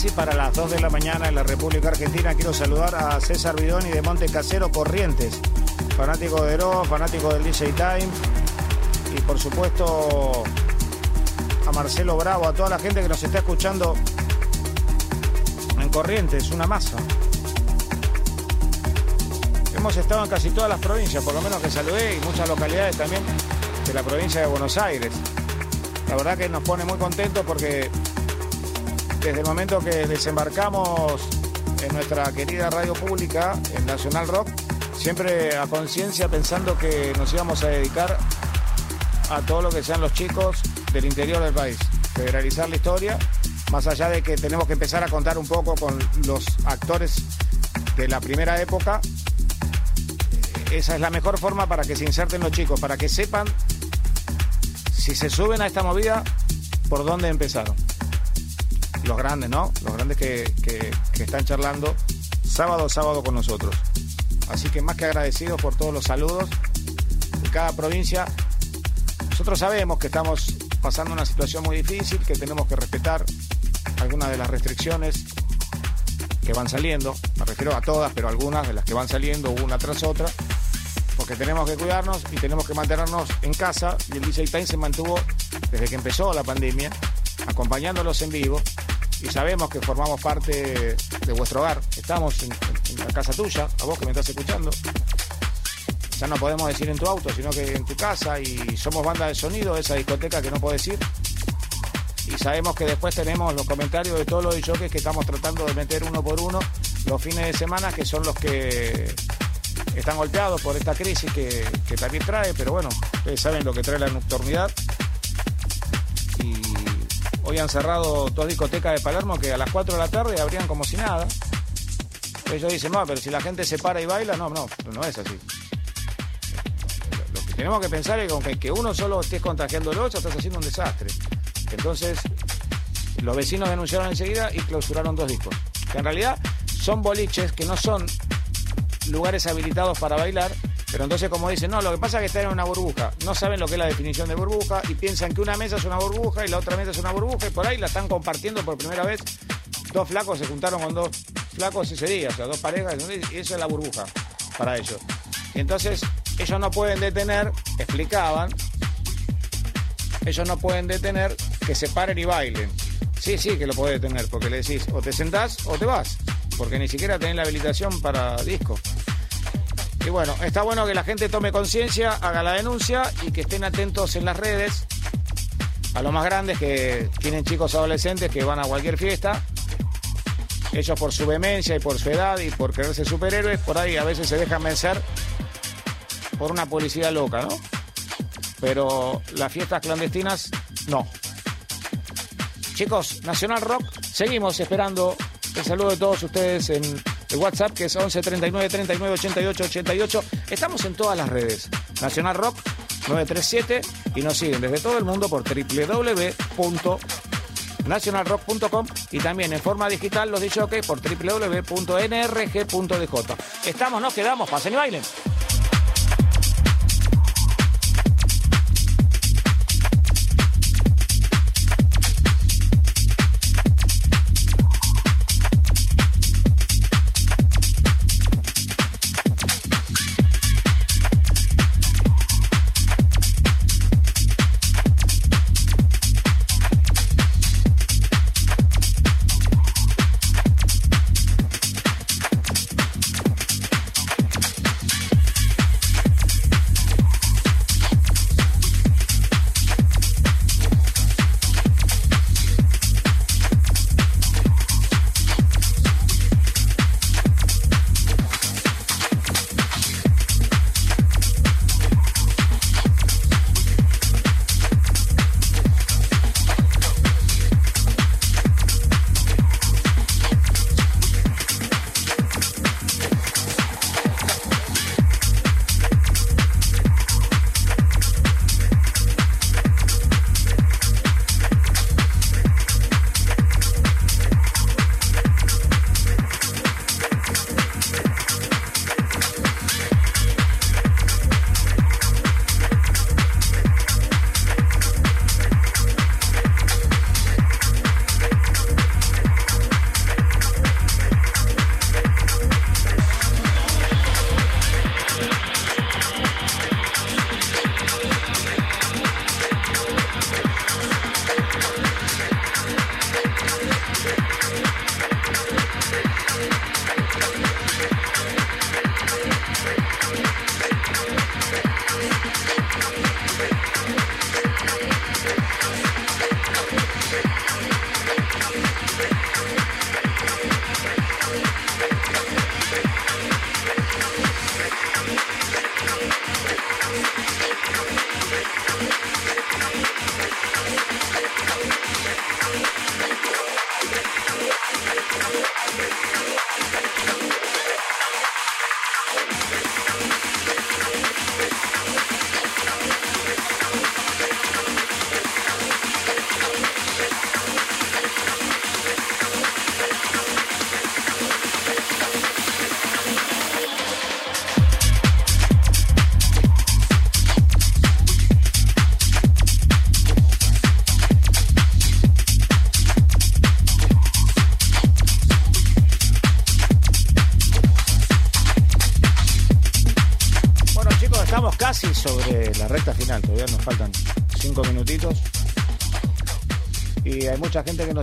Casi para las 2 de la mañana en la República Argentina. Quiero saludar a César Bidoni de Monte Casero Corrientes, fanático de Ero, fanático del DJ Time. Y por supuesto a Marcelo Bravo, a toda la gente que nos está escuchando en Corrientes, una masa. Hemos estado en casi todas las provincias, por lo menos que saludé, y muchas localidades también de la provincia de Buenos Aires. La verdad que nos pone muy contentos porque desde el momento que desembarcamos en nuestra querida radio pública, en Nacional Rock, siempre a conciencia pensando que nos íbamos a dedicar a todo lo que sean los chicos del interior del país. Federalizar la historia, más allá de que tenemos que empezar a contar un poco con los actores de la primera época, eh, esa es la mejor forma para que se inserten los chicos, para que sepan si se suben a esta movida, por dónde empezaron. Los grandes, ¿no? Los grandes que, que- están charlando sábado a sábado con nosotros. Así que más que agradecidos por todos los saludos de cada provincia. Nosotros sabemos que estamos pasando una situación muy difícil, que tenemos que respetar algunas de las restricciones que van saliendo. Me refiero a todas, pero algunas de las que van saliendo una tras otra. Porque tenemos que cuidarnos y tenemos que mantenernos en casa. Y el DJ Time se mantuvo desde que empezó la pandemia, acompañándolos en vivo. Y sabemos que formamos parte de vuestro hogar. Estamos en, la casa tuya, a vos que me estás escuchando. Ya no podemos decir en tu auto, sino que en tu casa. Y somos banda de sonido esa discoteca que no puedes ir. Y sabemos que después tenemos los comentarios de todos los jockeys que estamos tratando de meter uno por uno los fines de semana, que son los que están golpeados por esta crisis que, que también trae, pero bueno, ustedes saben lo que trae la nocturnidad. Y hoy han cerrado dos discotecas de Palermo que a las 4 de la tarde abrían como si nada. Ellos dicen, no, pero si la gente se para y baila, no, no, no es así. Lo que tenemos que pensar es que, que uno solo esté contagiándolo, ya estás haciendo un desastre. Entonces, los vecinos denunciaron enseguida y clausuraron dos discos. Que en realidad son boliches que no son lugares habilitados para bailar, pero entonces como dicen, no, lo que pasa es que están en una burbuja, no saben lo que es la definición de burbuja y piensan que una mesa es una burbuja y la otra mesa es una burbuja y por ahí la están compartiendo por primera vez. Dos flacos se juntaron con dos flacos ese día, o sea, dos parejas, y eso es la burbuja para ellos. Entonces ellos no pueden detener, explicaban, ellos no pueden detener que se paren y bailen. Sí, sí que lo puede detener, porque le decís, o te sentás o te vas, porque ni siquiera tenés la habilitación para disco. Y bueno, está bueno que la gente tome conciencia, haga la denuncia y que estén atentos en las redes a los más grandes que tienen chicos adolescentes que van a cualquier fiesta. Ellos por su vehemencia y por su edad y por creerse superhéroes, por ahí a veces se dejan vencer por una publicidad loca, ¿no? Pero las fiestas clandestinas, no. Chicos, Nacional Rock, seguimos esperando el saludo de todos ustedes en el WhatsApp que es 11 39 39 88 88. Estamos en todas las redes. Nacional Rock 937 y nos siguen desde todo el mundo por www.nacionalrock.com y también en forma digital los dicho que por www.nrg.dj. Estamos, nos quedamos, pasen y bailen.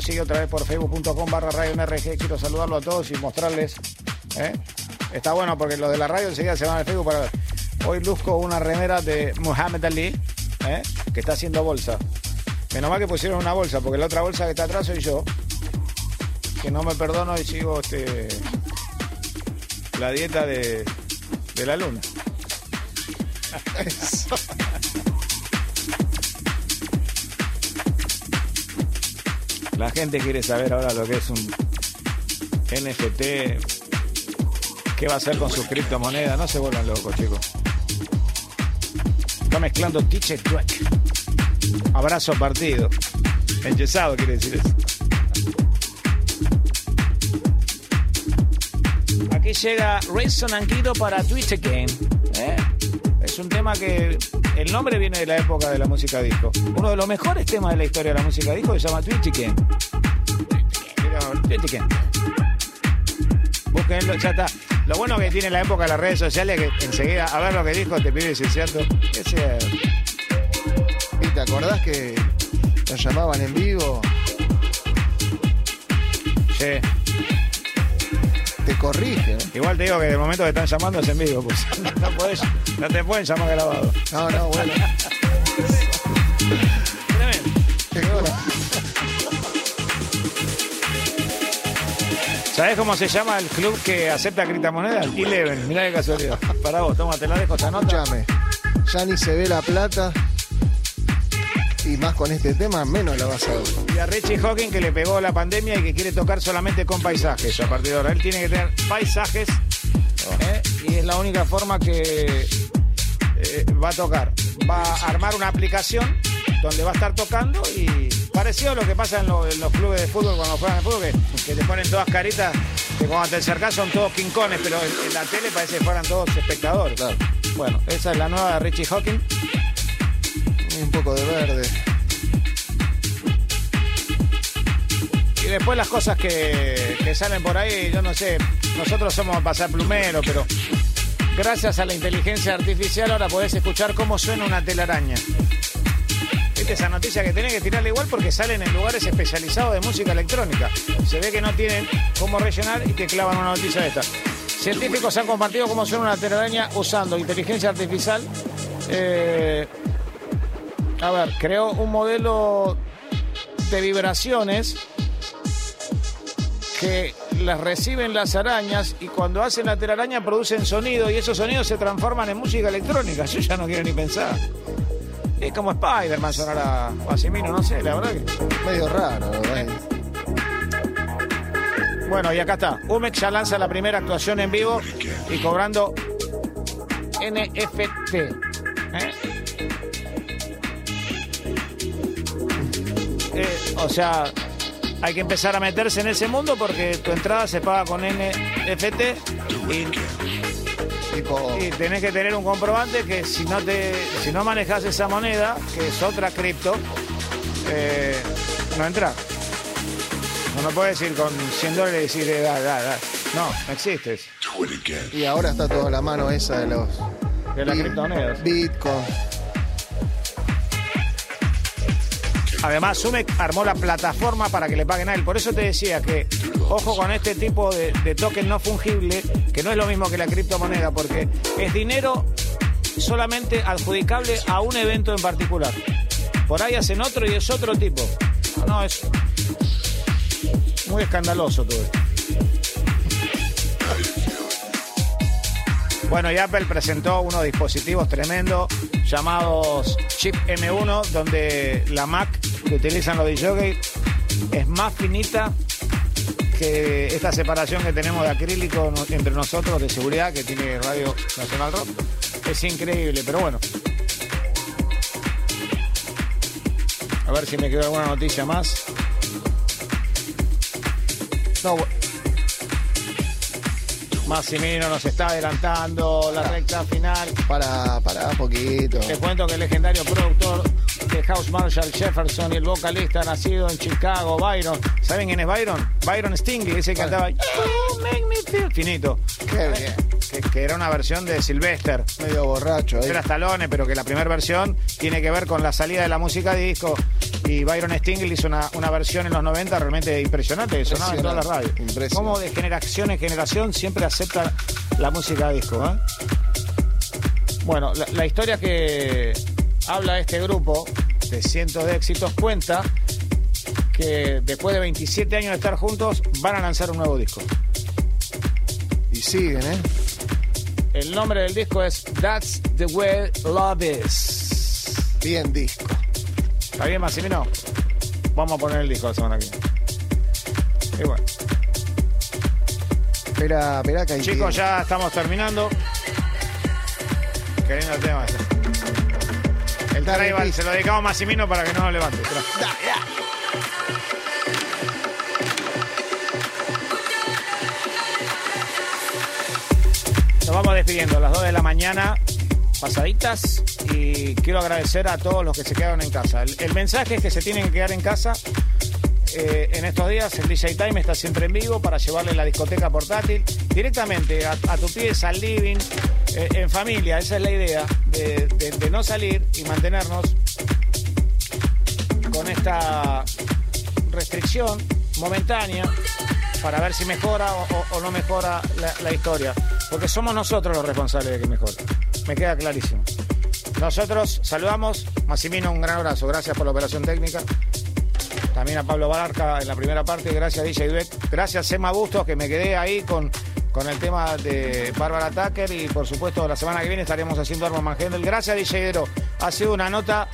Sigue otra vez por facebook.com barra radio NRG. Quiero saludarlo a todos y mostrarles. ¿eh? Está bueno porque los de la radio enseguida se van al Facebook para ver. Hoy luzco una remera de Muhammad Ali, ¿eh? que está haciendo bolsa. Menos mal que pusieron una bolsa, porque la otra bolsa que está atrás soy yo. Que no me perdono y sigo este, la dieta de, de la luna. Gente quiere saber ahora lo que es un NFT. ¿Qué va a hacer con sus criptomonedas? No se vuelvan locos, chicos. Está mezclando Dweck. Abrazo partido. Enyesado quiere decir eso. Aquí llega Rayson Anguido para Twitch Game. ¿eh? Es un tema que el nombre viene de la época de la música disco. Uno de los mejores temas de la historia de la música disco se llama Twitch Game. Game. Búsquenlo, ya está. Lo bueno que tiene la época de las redes sociales es que enseguida a ver lo que dijo te pide si es cierto. Es cierto. ¿Y te acordás que nos llamaban en vivo? Sí. Te corrigen. Igual te digo que de momento que están llamando es en vivo, pues no, podés- no te pueden llamar grabado. No, no, bueno. ¿Sabés cómo se llama el club que acepta criptomonedas? Eleven, mirá qué casualidad. Para vos, toma, te la dejo esta nota. Escúchame, ya ni se ve la plata. Y más con este tema, menos la vas a ver. Y a Richie Hawking que le pegó la pandemia y que quiere tocar solamente con paisajes a partir de ahora. Él tiene que tener paisajes ¿eh? y es la única forma que eh, va a tocar. Va a armar una aplicación donde va a estar tocando y parecido a lo que pasa en, lo- en los clubes de fútbol cuando juegan al fútbol, que, que te ponen todas caritas, que cuando te acercás son todos quincones, pero en, en la tele parece que fueran todos espectadores. Bueno, esa es la nueva de Richie Hawking. Y un poco de verde. Y después las cosas que, que salen por ahí, yo no sé, nosotros somos pasar plumero, pero gracias a la inteligencia artificial ahora podés escuchar cómo suena una telaraña. ¿Viste esa noticia que tenés que tirarla igual porque salen en lugares especializados de música electrónica? Se ve que no tienen cómo rellenar y te clavan una noticia de esta. Científicos han compartido cómo suena una telaraña usando inteligencia artificial. Eh, a ver, creó un modelo de vibraciones que las reciben las arañas y cuando hacen la telaraña producen sonido y esos sonidos se transforman en música electrónica. Yo ya no quiero ni pensar. Es como Spider-Man sonará o Asimino, no sé, la verdad que. Medio raro, ¿verdad? Bueno, y acá está. Umex ya lanza la primera actuación en vivo y cobrando NFT. ¿eh? Eh, o sea, hay que empezar a meterse en ese mundo porque tu entrada se paga con NFT y, y tenés que tener un comprobante que si no te si no manejas esa moneda, que es otra cripto, eh, no entras. No, no puedes ir con 100 dólares y decir, eh, da, da, da. No, no existes. Y ahora está toda la mano esa de los. De las criptomonedas. Bitcoin. Además, Sumex armó la plataforma para que le paguen a él. Por eso te decía que, ojo con este tipo de, de token no fungible, que no es lo mismo que la criptomoneda, porque es dinero solamente adjudicable a un evento en particular. Por ahí hacen otro y es otro tipo. No, es muy escandaloso todo esto. Bueno, y Apple presentó unos dispositivos tremendos llamados Chip M1, donde la Mac que utilizan los DJs es más finita que esta separación que tenemos de acrílico entre nosotros de seguridad que tiene Radio Nacional Rock. Es increíble, pero bueno. A ver si me quedó alguna noticia más. No, Massimino nos está adelantando la recta final. Para, para, poquito. Te cuento que el legendario productor de House Marshall Jefferson y el vocalista nacido en Chicago, Byron. ¿Saben quién es Byron? Byron Stingley, ese que cantaba You Make Me Feel. Finito. Qué bien. Que que era una versión de Sylvester. Medio borracho. Era Stallone, pero que la primera versión tiene que ver con la salida de la música disco. Y Byron Stingle hizo una, una versión en los 90 realmente impresionante, que sonaba en todas las radios. Impresionante. Como de generación en generación siempre acepta la música disco. ¿eh? Bueno, la, la historia que habla este grupo de cientos de éxitos cuenta que después de 27 años de estar juntos van a lanzar un nuevo disco. Y siguen, ¿eh? El nombre del disco es That's the Way Love Is. Bien disco. ¿Está bien, Massimino? Vamos a poner el disco la semana que viene. Y bueno, Espera, espera que hay chicos, ya estamos terminando. Qué lindo el tema. este. Dale, se lo dedicamos a Massimino para que no lo levante. Nos vamos despidiendo a las 2 de la mañana, pasaditas, y quiero agradecer a todos los que se quedaron en casa. El, el mensaje es que se tienen que quedar en casa. Eh, en estos días el DJ Time está siempre en vivo para llevarle la discoteca portátil directamente a, a tu pieza, al living, en familia. Esa es la idea, de, no salir y mantenernos con esta restricción momentánea para ver si mejora o, no mejora la, historia. Porque somos nosotros los responsables de que mejore. Me queda clarísimo. Nosotros saludamos. Massimino, un gran abrazo. Gracias por la operación técnica. También a Pablo Barca en la primera parte. Gracias, DJ Duet. Gracias, Emma Bustos, que me quedé ahí con, con el tema de Bárbara Tucker. Y por supuesto, la semana que viene estaremos haciendo Arma Mangendel. Gracias, DJ Dero. Ha sido una nota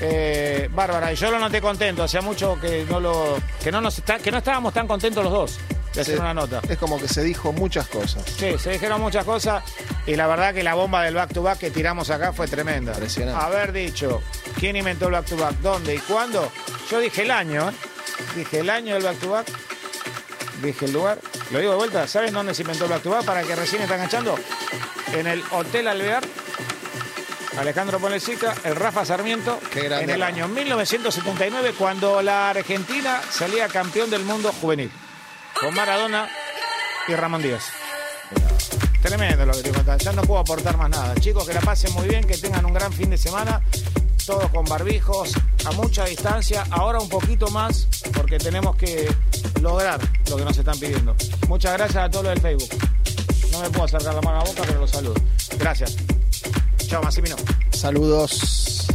eh, bárbara. Y yo lo noté contento. Hacía mucho que no lo que no nos está- que no estábamos tan contentos los dos de hacer una nota. Es como que se dijo muchas cosas. Sí, se dijeron muchas cosas y la verdad que la bomba del back to back que tiramos acá fue tremenda. Impresionante. Haber dicho quién inventó el back to back, dónde y cuándo. Yo dije el año, ¿eh? dije el año del back to back, dije el lugar. Lo digo de vuelta, ¿saben dónde se inventó el back to back para que recién están enganchando? En el Hotel Alvear. Alejandro Ponlecica, el Rafa Sarmiento, en el año 1979, cuando la Argentina salía campeón del mundo juvenil, con Maradona y Ramón Díaz. Tremendo lo que te contaba. Ya no puedo aportar más nada. Chicos, que la pasen muy bien, que tengan un gran fin de semana todos con barbijos, a mucha distancia, ahora un poquito más, porque tenemos que lograr lo que nos están pidiendo. Muchas gracias a todos los del Facebook. No me puedo acercar la mano a la boca, pero los saludo. Gracias. Chao, Massimino. Saludos.